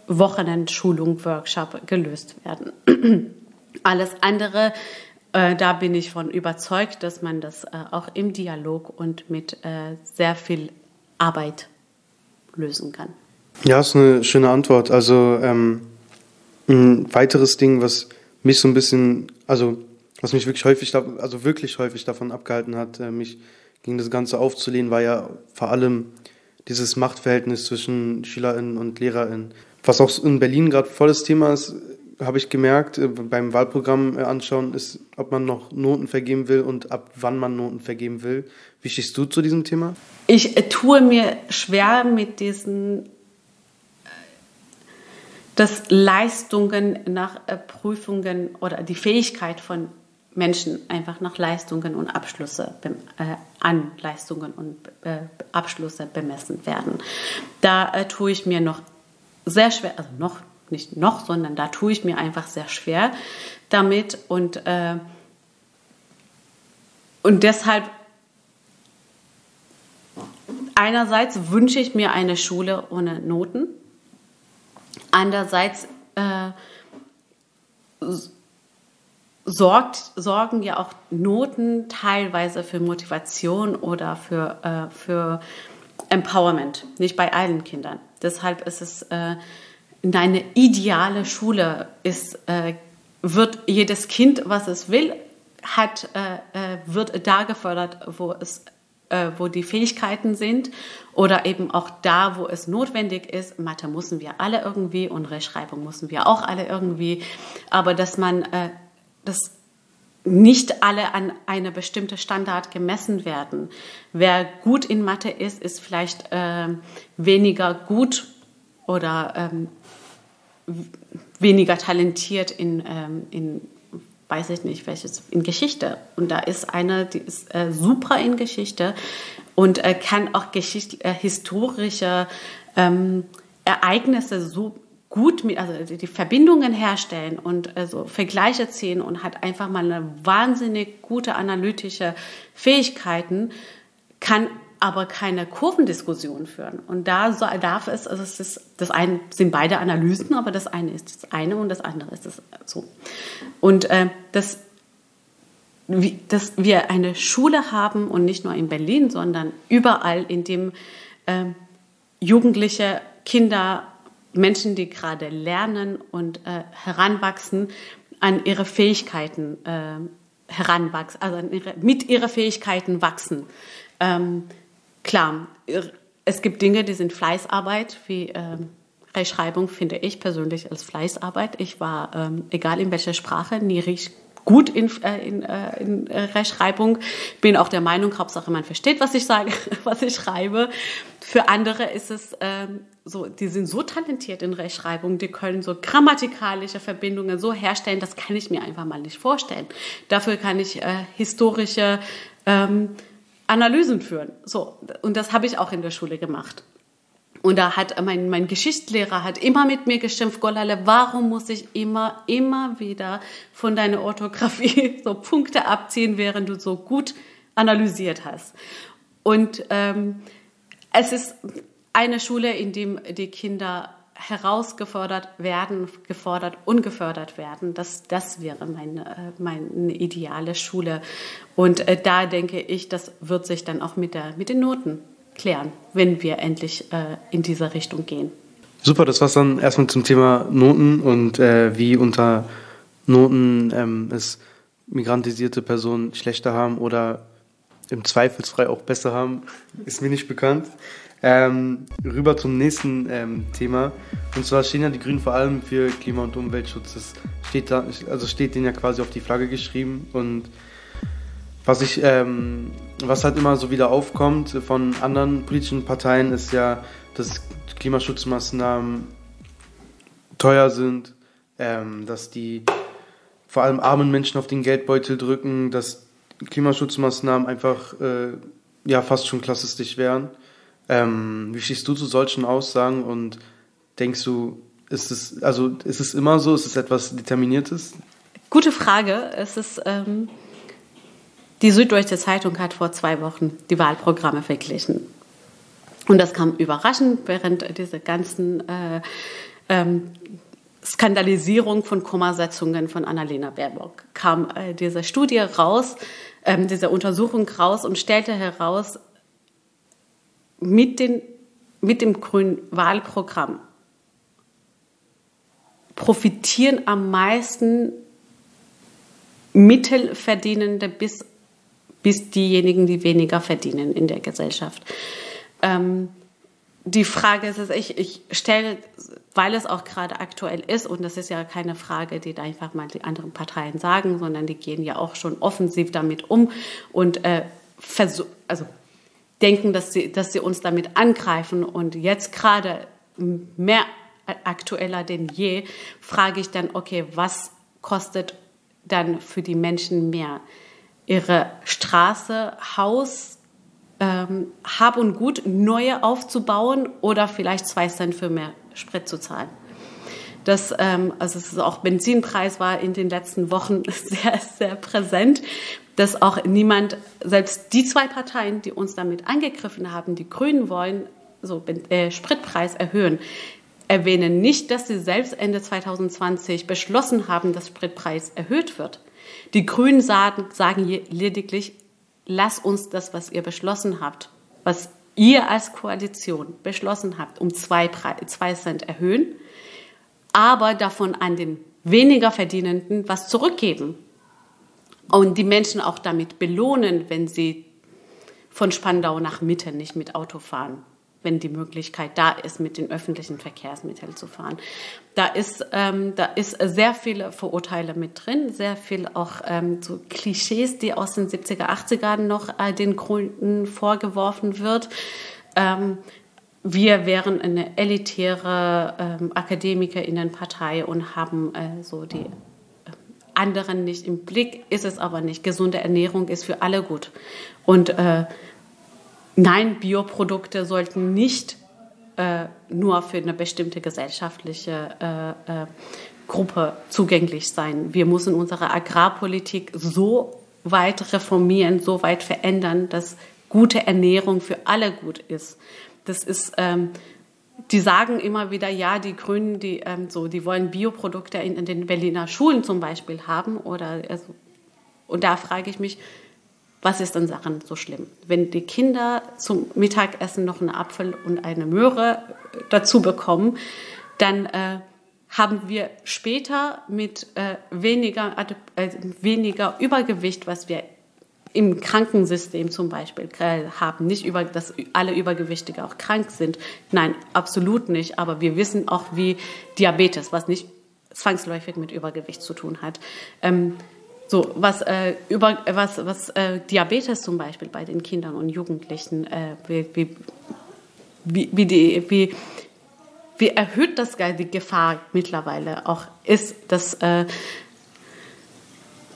Wochenendschulung, Workshop gelöst werden. Alles andere, da bin ich von überzeugt, dass man das auch im Dialog und mit sehr viel Arbeit lösen kann. Ja, ist eine schöne Antwort. Also ähm, ein weiteres Ding, was mich so ein bisschen, also was mich wirklich häufig, also wirklich häufig davon abgehalten hat, äh, mich gegen das Ganze aufzulehnen, war ja vor allem dieses Machtverhältnis zwischen SchülerInnen und LehrerInnen. Was auch in Berlin gerade volles Thema ist, habe ich gemerkt, äh, beim Wahlprogramm äh, anschauen, ist, ob man noch Noten vergeben will und ab wann man Noten vergeben will. Wie stehst du zu diesem Thema? Ich äh, tue mir schwer mit diesen dass Leistungen nach Prüfungen oder die Fähigkeit von Menschen einfach nach Leistungen und Abschlüsse äh, an Leistungen und äh, Abschlüsse bemessen werden. Da äh, tue ich mir noch sehr schwer, also noch nicht noch, sondern da tue ich mir einfach sehr schwer damit und, äh, und deshalb einerseits wünsche ich mir eine Schule ohne Noten, andererseits äh, sorgt, sorgen ja auch Noten teilweise für Motivation oder für, äh, für Empowerment, nicht bei allen Kindern. Deshalb ist es äh, eine ideale Schule ist, äh, wird jedes Kind, was es will, hat, äh, äh, wird da gefördert, wo es äh, wo die Fähigkeiten sind oder eben auch da, wo es notwendig ist. Mathe müssen wir alle irgendwie und Rechtschreibung müssen wir auch alle irgendwie. Aber dass man, äh, dass nicht alle an eine bestimmte Standard gemessen werden. Wer gut in Mathe ist, ist vielleicht äh, weniger gut oder ähm, weniger talentiert in, ähm, in, weiß ich nicht, welches, in Geschichte. Und da ist eine, die ist äh, super in Geschichte und äh, kann auch Geschicht, äh, historische ähm, Ereignisse so gut mit, also die Verbindungen herstellen und also Vergleiche ziehen und hat einfach mal eine wahnsinnig gute analytische Fähigkeiten, kann aber keine Kurvendiskussion führen. Und da darf es, also es ist, das eine sind beide Analysen, aber das eine ist das eine und das andere ist das so. Und äh, das, wie, dass wir eine Schule haben und nicht nur in Berlin, sondern überall, in dem äh, Jugendliche, Kinder, Menschen, die gerade lernen und äh, heranwachsen, an ihre Fähigkeiten äh, heranwachsen, also ihre, mit ihren Fähigkeiten wachsen. Ähm, klar, es gibt Dinge, die sind Fleißarbeit, wie ähm, Rechtschreibung finde ich persönlich als Fleißarbeit. Ich war, ähm, egal in welcher Sprache, nie richtig gut in, äh, in, äh, in Rechtschreibung. Bin auch der Meinung, Hauptsache man versteht, was ich sage, was ich schreibe. Für andere ist es ähm, so, die sind so talentiert in Rechtschreibung, die können so grammatikalische Verbindungen so herstellen, das kann ich mir einfach mal nicht vorstellen. Dafür kann ich äh, historische ähm, Analysen führen. So, und das habe ich auch in der Schule gemacht. Und da hat mein, mein Geschichtslehrer hat immer mit mir geschimpft, Golale, warum muss ich immer, immer wieder von deiner Orthographie so Punkte abziehen, während du so gut analysiert hast. Und ähm, es ist eine Schule, in dem die Kinder herausgefordert werden, gefordert und gefördert werden. Das, das wäre meine, äh, meine ideale Schule. Und äh, da denke ich, das wird sich dann auch mit, der, mit den Noten klären, wenn wir endlich äh, in diese Richtung gehen. Super, das war dann erstmal zum Thema Noten und äh, wie unter Noten ähm, es migrantisierte Personen schlechter haben oder im Zweifelsfrei auch besser haben, ist mir nicht bekannt. Ähm, rüber zum nächsten ähm, Thema. Und zwar stehen ja die Grünen vor allem für Klima- und Umweltschutz. Das steht da, also steht denen ja quasi auf die Flagge geschrieben. Und was ich, ähm, was halt immer so wieder aufkommt von anderen politischen Parteien, ist ja, dass Klimaschutzmaßnahmen teuer sind, ähm, dass die vor allem armen Menschen auf den Geldbeutel drücken, dass Klimaschutzmaßnahmen einfach äh, ja fast schon klassistisch wären. Ähm, wie stehst du zu solchen Aussagen und denkst du, ist es, also ist es immer so, ist es etwas Determiniertes? Gute Frage. Es ist, ähm, die Süddeutsche Zeitung hat vor zwei Wochen die Wahlprogramme verglichen. Und das kam überraschend, während diese ganzen äh, ähm, Skandalisierung von Kommasetzungen von Annalena Baerbock kam äh, diese Studie raus, äh, diese Untersuchung raus und stellte heraus, mit, den, mit dem grünen Wahlprogramm profitieren am meisten Mittelverdienende bis, bis diejenigen, die weniger verdienen in der Gesellschaft. Ähm, die Frage ist, ich, ich stelle, weil es auch gerade aktuell ist, und das ist ja keine Frage, die da einfach mal die anderen Parteien sagen, sondern die gehen ja auch schon offensiv damit um und äh, also denken, dass sie, dass sie uns damit angreifen. Und jetzt gerade mehr aktueller denn je, frage ich dann, okay, was kostet dann für die Menschen mehr? Ihre Straße, Haus, ähm, Hab und Gut neue aufzubauen oder vielleicht zwei Cent für mehr Sprit zu zahlen? Das, ähm, also es ist auch Benzinpreis war in den letzten Wochen sehr, sehr präsent, dass auch niemand, selbst die zwei Parteien, die uns damit angegriffen haben, die Grünen wollen so äh, Spritpreis erhöhen, erwähnen nicht, dass sie selbst Ende 2020 beschlossen haben, dass Spritpreis erhöht wird. Die Grünen sagen, sagen lediglich, lass uns das, was ihr beschlossen habt, was ihr als Koalition beschlossen habt, um zwei, zwei Cent erhöhen, aber davon an den weniger Verdienenden was zurückgeben. Und die Menschen auch damit belohnen, wenn sie von Spandau nach Mitte nicht mit Auto fahren wenn die Möglichkeit da ist, mit den öffentlichen Verkehrsmitteln zu fahren. Da ist, ähm, da ist sehr viele Vorurteile mit drin, sehr viel auch ähm, so Klischees, die aus den 70er, 80ern noch äh, den Gründen vorgeworfen wird. Ähm, wir wären eine elitäre ähm, Akademikerinnenpartei und haben äh, so die äh, anderen nicht im Blick, ist es aber nicht. Gesunde Ernährung ist für alle gut. Und äh, Nein, Bioprodukte sollten nicht äh, nur für eine bestimmte gesellschaftliche äh, äh, Gruppe zugänglich sein. Wir müssen unsere Agrarpolitik so weit reformieren, so weit verändern, dass gute Ernährung für alle gut ist. Das ist, ähm, die sagen immer wieder, ja, die Grünen, die ähm, so, die wollen Bioprodukte in, in, den Berliner Schulen zum Beispiel haben oder also, und da frage ich mich, was ist denn daran so schlimm? Wenn die Kinder zum Mittagessen noch einen Apfel und eine Möhre äh, dazu bekommen, dann äh, haben wir später mit äh, weniger, äh, weniger Übergewicht, was wir im Krankensystem zum Beispiel äh, haben. Nicht, über, dass alle Übergewichtige auch krank sind. Nein, absolut nicht. Aber wir wissen auch, wie Diabetes, was nicht zwangsläufig mit Übergewicht zu tun hat, ähm, so, was, äh, über, was, was äh, Diabetes zum Beispiel bei den Kindern und Jugendlichen, äh, wie, wie, wie, die, wie, wie erhöht das die Gefahr mittlerweile auch ist, dass äh,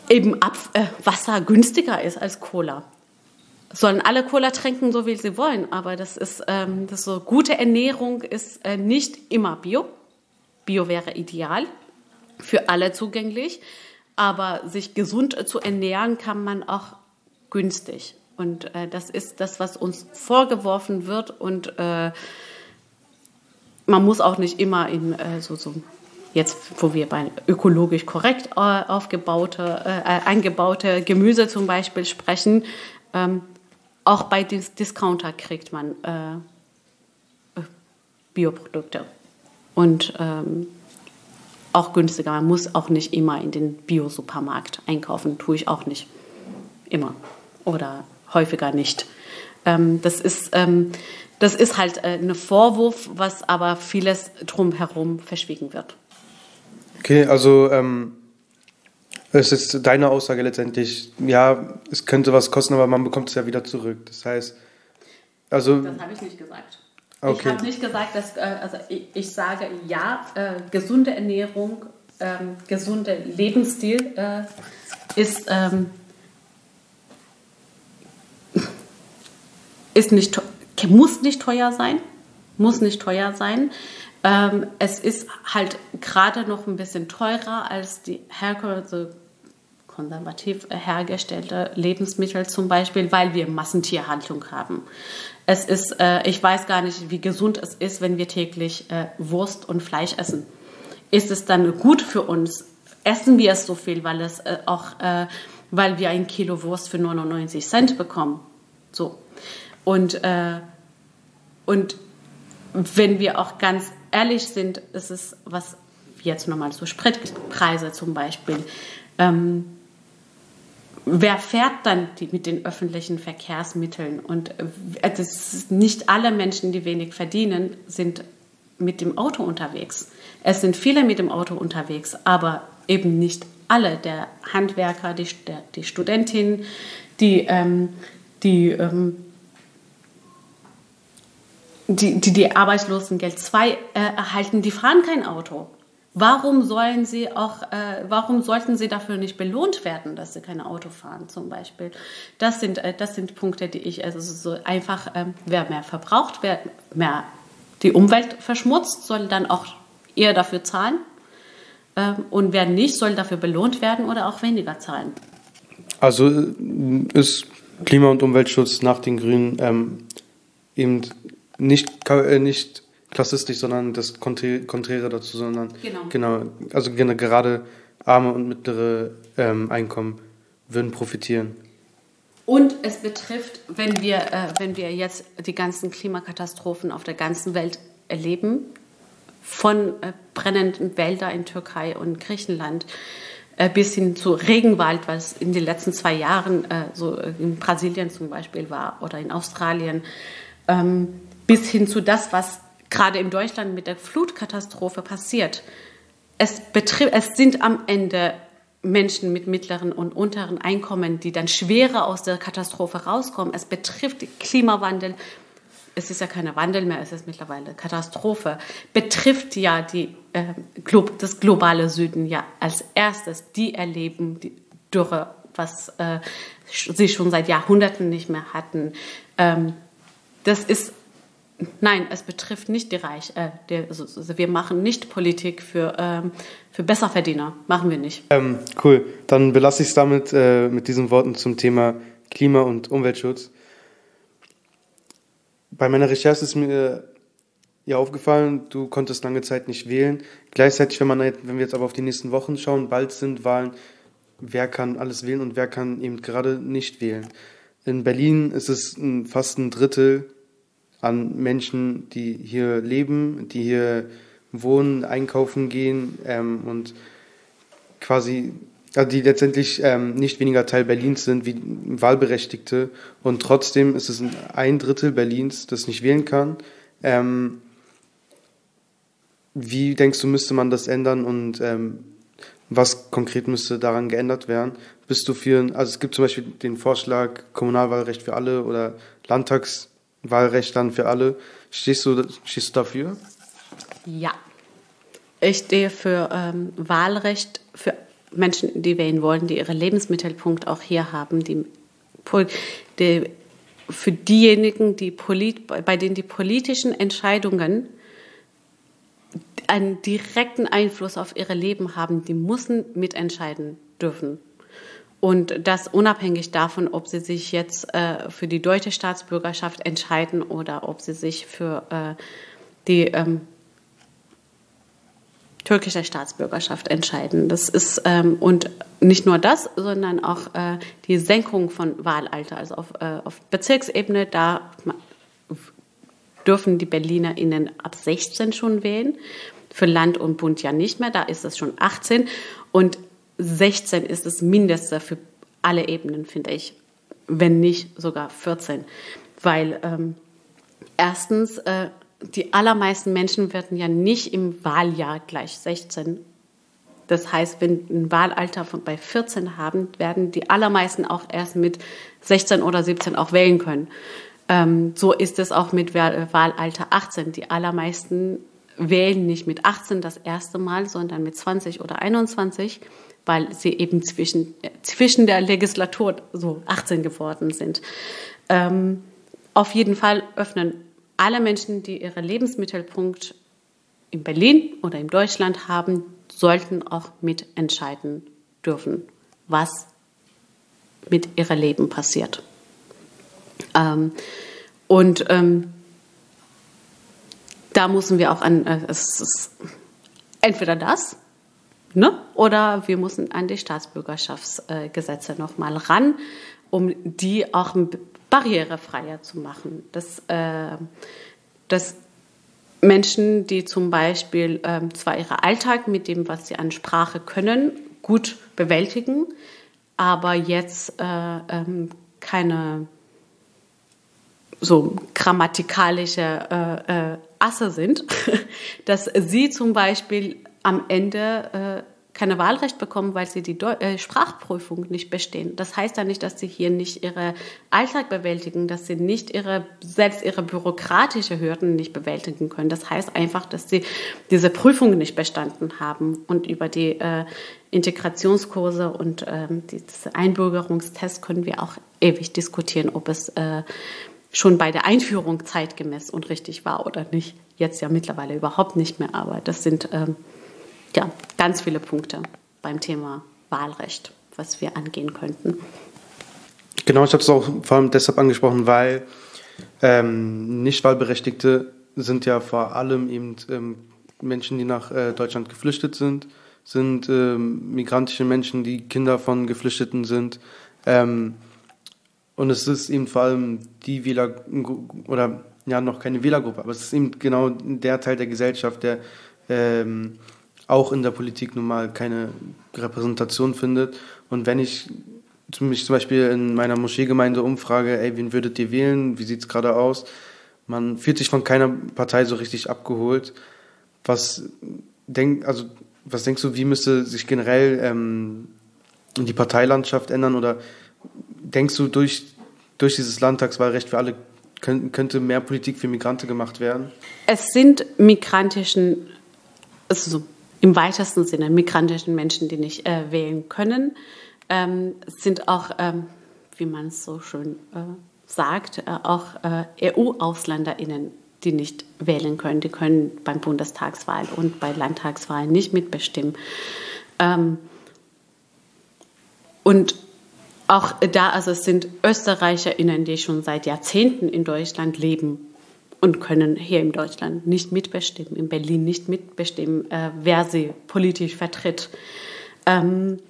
eben Ab äh, Wasser günstiger ist als Cola. Sollen alle Cola trinken, so wie sie wollen, aber das ist, ähm, das so gute Ernährung ist äh, nicht immer Bio. Bio wäre ideal, für alle zugänglich. Aber sich gesund zu ernähren kann man auch günstig. Und äh, das ist das, was uns vorgeworfen wird. Und äh, man muss auch nicht immer in äh, so, so jetzt, wo wir bei ökologisch korrekt äh, aufgebaute, äh, eingebaute Gemüse zum Beispiel sprechen, ähm, auch bei Dis Discounter kriegt man äh, Bioprodukte. Und ähm, auch günstiger. Man muss auch nicht immer in den Bio-Supermarkt einkaufen. Tue ich auch nicht. Immer. Oder häufiger nicht. Ähm, das, ist, ähm, das ist halt äh, ein Vorwurf, was aber vieles drumherum verschwiegen wird. Okay, also ähm, es ist deine Aussage letztendlich, ja, es könnte was kosten, aber man bekommt es ja wieder zurück. Das heißt, also. Das habe ich nicht gesagt. Okay. Ich habe nicht gesagt, dass, äh, also ich, ich, sage ja, äh, gesunde Ernährung ähm, gesunde Lebensstil äh, ist, ähm, ist nicht, muss nicht teuer sein, muss nicht teuer sein. Ähm, es ist halt gerade noch ein bisschen teurer als die herkömmliche konservativ hergestellte Lebensmittel zum Beispiel, weil wir Massentierhaltung haben. Es ist, äh, ich weiß gar nicht, wie gesund es ist, wenn wir täglich äh, Wurst und Fleisch essen. Ist es dann gut für uns? Essen wir es so viel, weil es äh, auch, äh, weil wir ein Kilo Wurst für 99 Cent bekommen? So. Und, äh, und wenn wir auch ganz ehrlich sind, ist es was jetzt nochmal so Spritpreise zum Beispiel. Ähm, wer fährt dann die, mit den öffentlichen Verkehrsmitteln? Und äh, das nicht alle Menschen, die wenig verdienen, sind mit dem Auto unterwegs. Es sind viele mit dem Auto unterwegs, aber eben nicht alle. Der Handwerker, die, der, die Studentin, die, ähm, die ähm, die, die, die Arbeitslosengeld 2 äh, erhalten, die fahren kein Auto. Warum sollen sie auch, äh, warum sollten sie dafür nicht belohnt werden, dass sie kein Auto fahren, zum Beispiel? Das sind, äh, das sind Punkte, die ich, also so einfach, ähm, wer mehr verbraucht, wer mehr die Umwelt verschmutzt, soll dann auch eher dafür zahlen. Ähm, und wer nicht, soll dafür belohnt werden oder auch weniger zahlen. Also äh, ist Klima- und Umweltschutz nach den Grünen ähm, eben nicht, äh, nicht klassistisch, sondern das Konträre dazu, sondern genau, genau also gerade arme und mittlere ähm, Einkommen würden profitieren. Und es betrifft, wenn wir, äh, wenn wir jetzt die ganzen Klimakatastrophen auf der ganzen Welt erleben, von äh, brennenden Wäldern in Türkei und Griechenland äh, bis hin zu Regenwald, was in den letzten zwei Jahren äh, so in Brasilien zum Beispiel war oder in Australien. Ähm, bis hin zu das, was gerade in Deutschland mit der Flutkatastrophe passiert. Es, es sind am Ende Menschen mit mittleren und unteren Einkommen, die dann schwerer aus der Katastrophe rauskommen. Es betrifft Klimawandel. Es ist ja keine Wandel mehr, es ist mittlerweile Katastrophe. Betrifft ja die, äh, das globale Süden ja als erstes. Die erleben die Dürre, was äh, sie schon seit Jahrhunderten nicht mehr hatten. Ähm, das ist Nein, es betrifft nicht die Reich. Äh, die, also, also wir machen nicht Politik für, ähm, für Besserverdiener. Machen wir nicht. Ähm, cool. Dann belasse ich es damit äh, mit diesen Worten zum Thema Klima- und Umweltschutz. Bei meiner Recherche ist mir ja aufgefallen, du konntest lange Zeit nicht wählen. Gleichzeitig, wenn, man, wenn wir jetzt aber auf die nächsten Wochen schauen, bald sind Wahlen, wer kann alles wählen und wer kann eben gerade nicht wählen. In Berlin ist es fast ein Drittel an Menschen, die hier leben, die hier wohnen, einkaufen gehen ähm, und quasi, also die letztendlich ähm, nicht weniger Teil Berlins sind wie Wahlberechtigte und trotzdem ist es ein Drittel Berlins, das nicht wählen kann. Ähm, wie denkst du, müsste man das ändern und ähm, was konkret müsste daran geändert werden? Bist du für, also es gibt zum Beispiel den Vorschlag Kommunalwahlrecht für alle oder Landtags Wahlrecht dann für alle. Stehst du, stehst du dafür? Ja. Ich stehe für ähm, Wahlrecht für Menschen, die wählen wollen, die ihre Lebensmittelpunkt auch hier haben, die, die für diejenigen, die polit, bei denen die politischen Entscheidungen einen direkten Einfluss auf ihre Leben haben, die müssen mitentscheiden dürfen. Und das unabhängig davon, ob sie sich jetzt äh, für die deutsche Staatsbürgerschaft entscheiden oder ob sie sich für äh, die ähm, türkische Staatsbürgerschaft entscheiden. Das ist ähm, und nicht nur das, sondern auch äh, die Senkung von Wahlalter, also auf, äh, auf Bezirksebene, da dürfen die BerlinerInnen ab 16 schon wählen. Für Land und Bund ja nicht mehr, da ist es schon 18. Und 16 ist das Mindeste für alle Ebenen, finde ich, wenn nicht sogar 14. Weil ähm, erstens, äh, die allermeisten Menschen werden ja nicht im Wahljahr gleich 16. Das heißt, wenn ein Wahlalter von bei 14 haben, werden die allermeisten auch erst mit 16 oder 17 auch wählen können. Ähm, so ist es auch mit Wahlalter 18. Die allermeisten wählen nicht mit 18 das erste Mal, sondern mit 20 oder 21, weil sie eben zwischen, zwischen der Legislatur so 18 geworden sind. Ähm, auf jeden Fall öffnen alle Menschen, die ihren Lebensmittelpunkt in Berlin oder in Deutschland haben, sollten auch mitentscheiden dürfen, was mit ihrem Leben passiert. Ähm, und ähm, da müssen wir auch an, äh, es ist entweder das, ne, oder wir müssen an die Staatsbürgerschaftsgesetze äh, nochmal ran, um die auch barrierefreier zu machen. Das, äh, das Menschen, die zum Beispiel ähm, zwar ihren Alltag mit dem, was sie an Sprache können, gut bewältigen, aber jetzt äh, ähm, keine so grammatikalische äh, äh, Asse sind, dass sie zum Beispiel am Ende äh, keine Wahlrecht bekommen, weil sie die Deu äh, Sprachprüfung nicht bestehen. Das heißt ja nicht, dass sie hier nicht ihre Alltag bewältigen, dass sie nicht ihre, selbst ihre bürokratische Hürden nicht bewältigen können. Das heißt einfach, dass sie diese Prüfung nicht bestanden haben und über die äh, Integrationskurse und ähm, diese Einbürgerungstests können wir auch ewig diskutieren, ob es äh, schon bei der Einführung zeitgemäß und richtig war oder nicht. Jetzt ja mittlerweile überhaupt nicht mehr, aber das sind ähm, ja, ganz viele Punkte beim Thema Wahlrecht, was wir angehen könnten. Genau, ich habe es auch vor allem deshalb angesprochen, weil ähm, Nichtwahlberechtigte sind ja vor allem eben ähm, Menschen, die nach äh, Deutschland geflüchtet sind, sind ähm, migrantische Menschen, die Kinder von Geflüchteten sind. Ähm, und es ist eben vor allem die Wähler oder ja noch keine Wählergruppe, aber es ist eben genau der Teil der Gesellschaft, der ähm, auch in der Politik nun mal keine Repräsentation findet. Und wenn ich mich zum Beispiel in meiner Moscheegemeinde umfrage, ey, wen würdet ihr wählen? Wie sieht es gerade aus? Man fühlt sich von keiner Partei so richtig abgeholt. Was denk, also was denkst du, wie müsste sich generell ähm, die Parteilandschaft ändern? Oder denkst du, durch, durch dieses Landtagswahlrecht für alle könnte mehr Politik für Migranten gemacht werden? Es sind migrantischen, also im weitesten Sinne migrantischen Menschen, die nicht äh, wählen können, ähm, sind auch, ähm, wie man es so schön äh, sagt, äh, auch äh, EU-AusländerInnen, die nicht wählen können. Die können beim Bundestagswahl und bei Landtagswahlen nicht mitbestimmen. Ähm, und auch da, also es sind ÖsterreicherInnen, die schon seit Jahrzehnten in Deutschland leben und können hier in Deutschland nicht mitbestimmen, in Berlin nicht mitbestimmen, äh, wer sie politisch vertritt. Ähm,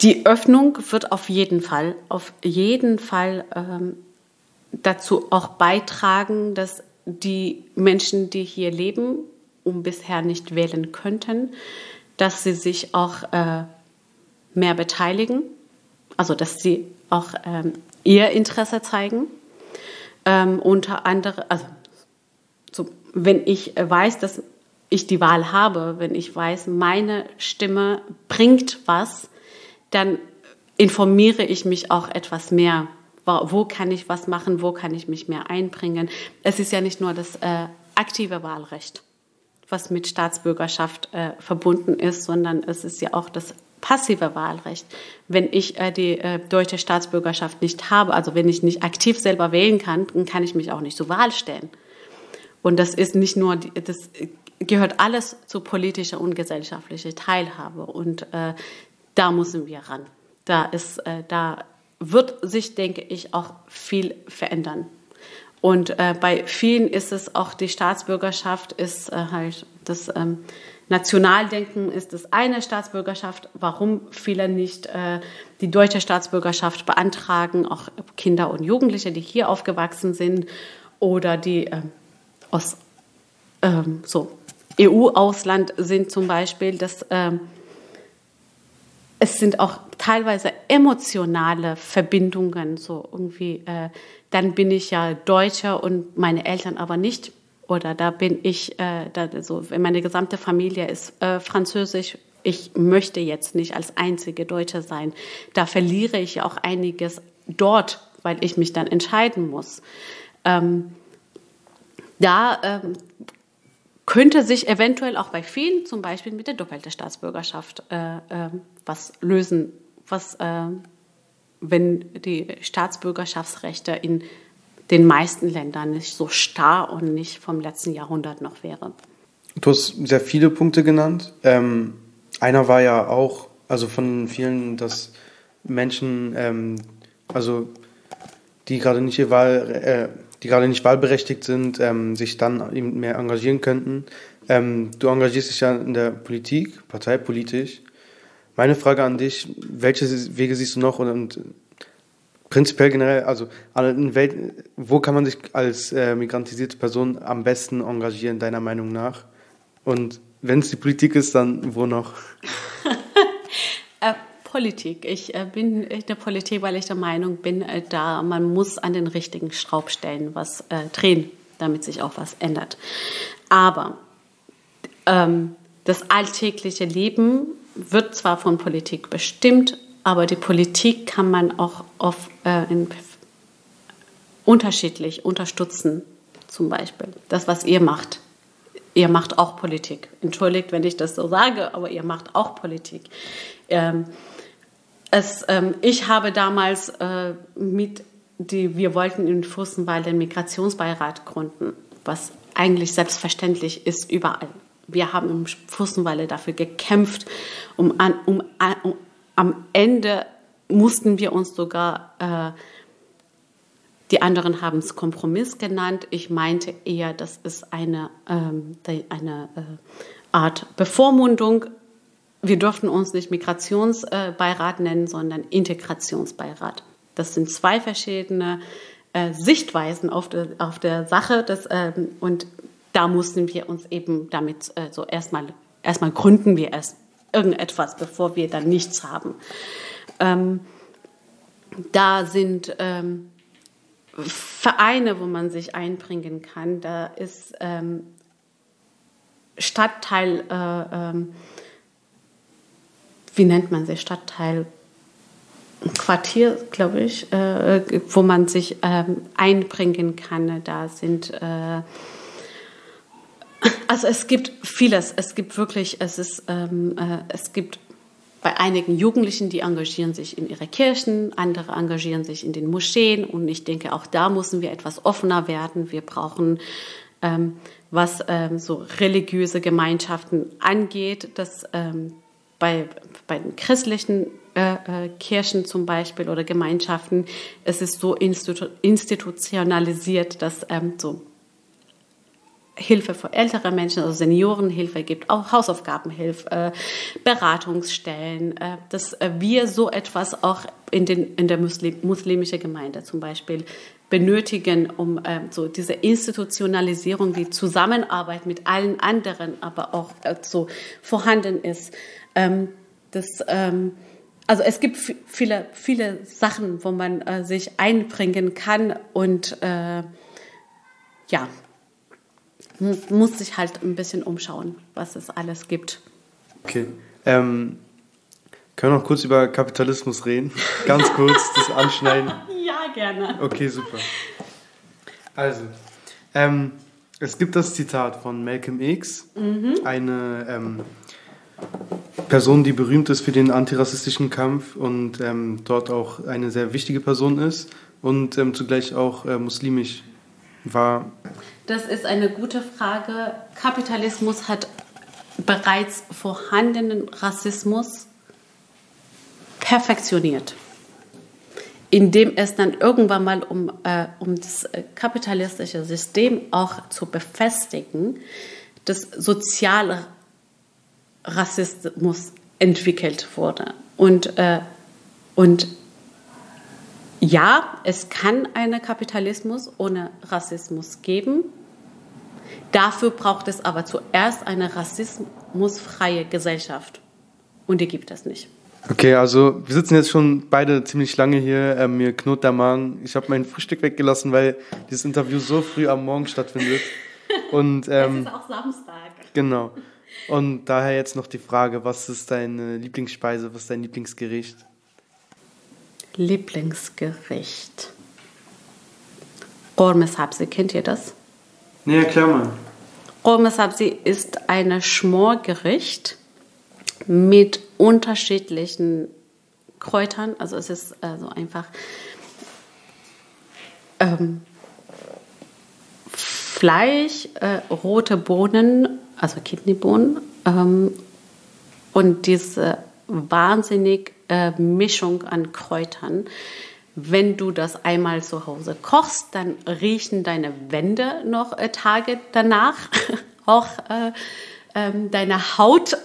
die Öffnung wird auf jeden Fall, auf jeden Fall ähm, dazu auch beitragen, dass die Menschen, die hier leben und bisher nicht wählen könnten, dass sie sich auch äh, mehr beteiligen, also dass sie auch ähm, ihr Interesse zeigen ähm, unter anderem, also so, wenn ich weiß, dass ich die Wahl habe, wenn ich weiß, meine Stimme bringt was, dann informiere ich mich auch etwas mehr. Wo kann ich was machen? Wo kann ich mich mehr einbringen? Es ist ja nicht nur das äh, aktive Wahlrecht, was mit Staatsbürgerschaft äh, verbunden ist, sondern es ist ja auch das passive Wahlrecht. Wenn ich äh, die äh, deutsche Staatsbürgerschaft nicht habe, also wenn ich nicht aktiv selber wählen kann, dann kann ich mich auch nicht zur Wahl stellen. Und das ist nicht nur, die, das gehört alles zu politischer und gesellschaftlicher Teilhabe. Und äh, da müssen wir ran. Da ist, äh, da wird sich, denke ich, auch viel verändern. Und äh, bei vielen ist es auch die Staatsbürgerschaft ist äh, halt das ähm, Nationaldenken ist das eine Staatsbürgerschaft, warum viele nicht äh, die deutsche Staatsbürgerschaft beantragen, auch Kinder und Jugendliche, die hier aufgewachsen sind oder die äh, aus ähm, so EU-Ausland sind zum Beispiel, dass ähm, es sind auch teilweise emotionale Verbindungen, so irgendwie, äh, dann bin ich ja Deutscher und meine Eltern aber nicht oder da bin ich, äh, da, so, meine gesamte Familie ist äh, französisch. Ich möchte jetzt nicht als einzige Deutsche sein. Da verliere ich auch einiges dort, weil ich mich dann entscheiden muss. Ähm, da ähm, könnte sich eventuell auch bei vielen, zum Beispiel mit der doppelten Staatsbürgerschaft, äh, äh, was lösen, was, äh, wenn die Staatsbürgerschaftsrechte in den meisten Ländern nicht so starr und nicht vom letzten Jahrhundert noch wäre. Du hast sehr viele Punkte genannt. Ähm, einer war ja auch, also von vielen, dass Menschen, ähm, also die gerade nicht Wahl, äh, die gerade nicht wahlberechtigt sind, ähm, sich dann eben mehr engagieren könnten. Ähm, du engagierst dich ja in der Politik, parteipolitisch. Meine Frage an dich, welche Wege siehst du noch und, und prinzipiell generell, also Welt, wo kann man sich als äh, migrantisierte Person am besten engagieren, deiner Meinung nach? Und wenn es die Politik ist, dann wo noch? äh, Politik. Ich äh, bin in der Politik, weil ich der Meinung bin, äh, da man muss an den richtigen Schraubstellen was drehen, damit sich auch was ändert. Aber ähm, das alltägliche Leben wird zwar von Politik bestimmt, aber die Politik kann man auch auf, äh, in, unterschiedlich unterstützen. Zum Beispiel das, was ihr macht. Ihr macht auch Politik. Entschuldigt, wenn ich das so sage, aber ihr macht auch Politik. Ähm, es, ähm, ich habe damals äh, mit, die, wir wollten in Fürstenwalde den Migrationsbeirat gründen, was eigentlich selbstverständlich ist überall. Wir haben im Fürstenwalde dafür gekämpft, um, an, um, um, am Ende mussten wir uns sogar, äh, die anderen haben es Kompromiss genannt. Ich meinte eher, das ist eine, ähm, eine äh, Art Bevormundung wir durften uns nicht Migrationsbeirat nennen, sondern Integrationsbeirat. Das sind zwei verschiedene äh, Sichtweisen auf, de, auf der Sache. Das, ähm, und da mussten wir uns eben damit äh, so erstmal, erstmal gründen wir erst irgendetwas, bevor wir dann nichts haben. Ähm, da sind ähm, Vereine, wo man sich einbringen kann. Da ist ähm, Stadtteil äh, ähm, wie nennt man sie, Stadtteil, Quartier, glaube ich, äh, wo man sich ähm, einbringen kann. Da sind, äh, also es gibt vieles. Es gibt wirklich, es ist, ähm, äh, es gibt bei einigen Jugendlichen, die engagieren sich in ihre Kirchen, andere engagieren sich in den Moscheen und ich denke, auch da müssen wir etwas offener werden. Wir brauchen ähm, was ähm, so religiöse Gemeinschaften angeht, dass ähm, bei, bei den christlichen äh, äh, Kirchen zum Beispiel oder Gemeinschaften, es ist so institu institutionalisiert, dass ähm, so Hilfe für ältere Menschen, also Seniorenhilfe gibt, auch Hausaufgabenhilfe, äh, Beratungsstellen, äh, dass äh, wir so etwas auch in, den, in der Muslim, muslimischen Gemeinde zum Beispiel benötigen, um äh, so diese Institutionalisierung, die Zusammenarbeit mit allen anderen, aber auch so vorhanden ist, ähm, das, ähm, also es gibt viele, viele Sachen, wo man sich einbringen kann und ja, muss sich halt ein bisschen umschauen, was es alles gibt. Okay. Ähm, können wir noch kurz über Kapitalismus reden? Ganz kurz das anschneiden. ja, gerne. Okay, super. Also, ähm, es gibt das Zitat von Malcolm X, mhm. eine ähm, Person, die berühmt ist für den antirassistischen Kampf und ähm, dort auch eine sehr wichtige Person ist und ähm, zugleich auch äh, muslimisch war. Das ist eine gute Frage. Kapitalismus hat bereits vorhandenen Rassismus perfektioniert, indem es dann irgendwann mal, um, äh, um das äh, kapitalistische System auch zu befestigen, das soziale Rassismus entwickelt wurde. Und, äh, und ja, es kann einen Kapitalismus ohne Rassismus geben. Dafür braucht es aber zuerst eine rassismusfreie Gesellschaft. Und die gibt es nicht. Okay, also wir sitzen jetzt schon beide ziemlich lange hier. Ähm, mir knurrt der Magen. Ich habe mein Frühstück weggelassen, weil dieses Interview so früh am Morgen stattfindet. Und, ähm, es ist auch Samstag. Genau. Und daher jetzt noch die Frage, was ist deine Lieblingsspeise, was ist dein Lieblingsgericht? Lieblingsgericht. Gormes Hapse, kennt ihr das? Nee, erklär mal. Romesabsi ist ein Schmorgericht mit unterschiedlichen Kräutern. Also es ist also einfach ähm, Fleisch, äh, rote Bohnen, also Kidneybohnen ähm, und diese wahnsinnig Mischung an Kräutern. Wenn du das einmal zu Hause kochst, dann riechen deine Wände noch äh, Tage danach. auch äh, ähm, deine Haut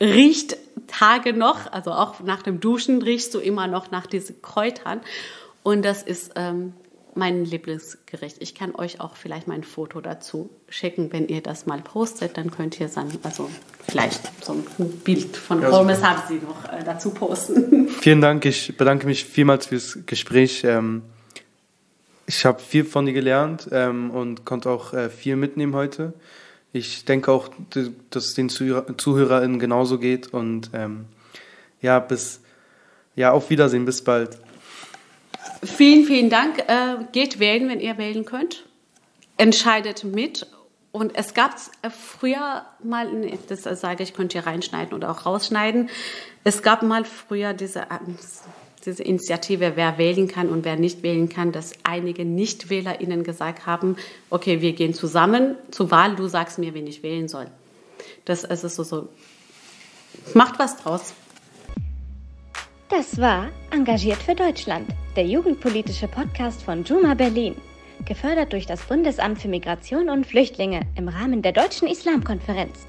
riecht Tage noch, also auch nach dem Duschen riechst du immer noch nach diesen Kräutern. Und das ist ähm, mein Lieblingsgericht. Ich kann euch auch vielleicht mein Foto dazu schicken, wenn ihr das mal postet, dann könnt ihr dann also vielleicht so ein Bild von ja, Holmes Habsi noch äh, dazu posten. Vielen Dank, ich bedanke mich vielmals fürs Gespräch. Ähm, ich habe viel von dir gelernt ähm, und konnte auch äh, viel mitnehmen heute. Ich denke auch, dass es den ZuhörerInnen genauso geht und ähm, ja, bis ja, auf Wiedersehen, bis bald. Vielen, vielen Dank. Äh, geht wählen, wenn ihr wählen könnt. Entscheidet mit. Und es gab äh, früher mal, das sage ich, könnt ihr reinschneiden oder auch rausschneiden. Es gab mal früher diese, ähm, diese Initiative, wer wählen kann und wer nicht wählen kann, dass einige NichtwählerInnen gesagt haben, okay, wir gehen zusammen zur Wahl, du sagst mir, wen ich wählen soll. Das ist so, so. Macht was draus. Das war Engagiert für Deutschland, der jugendpolitische Podcast von Juma Berlin, gefördert durch das Bundesamt für Migration und Flüchtlinge im Rahmen der Deutschen Islamkonferenz.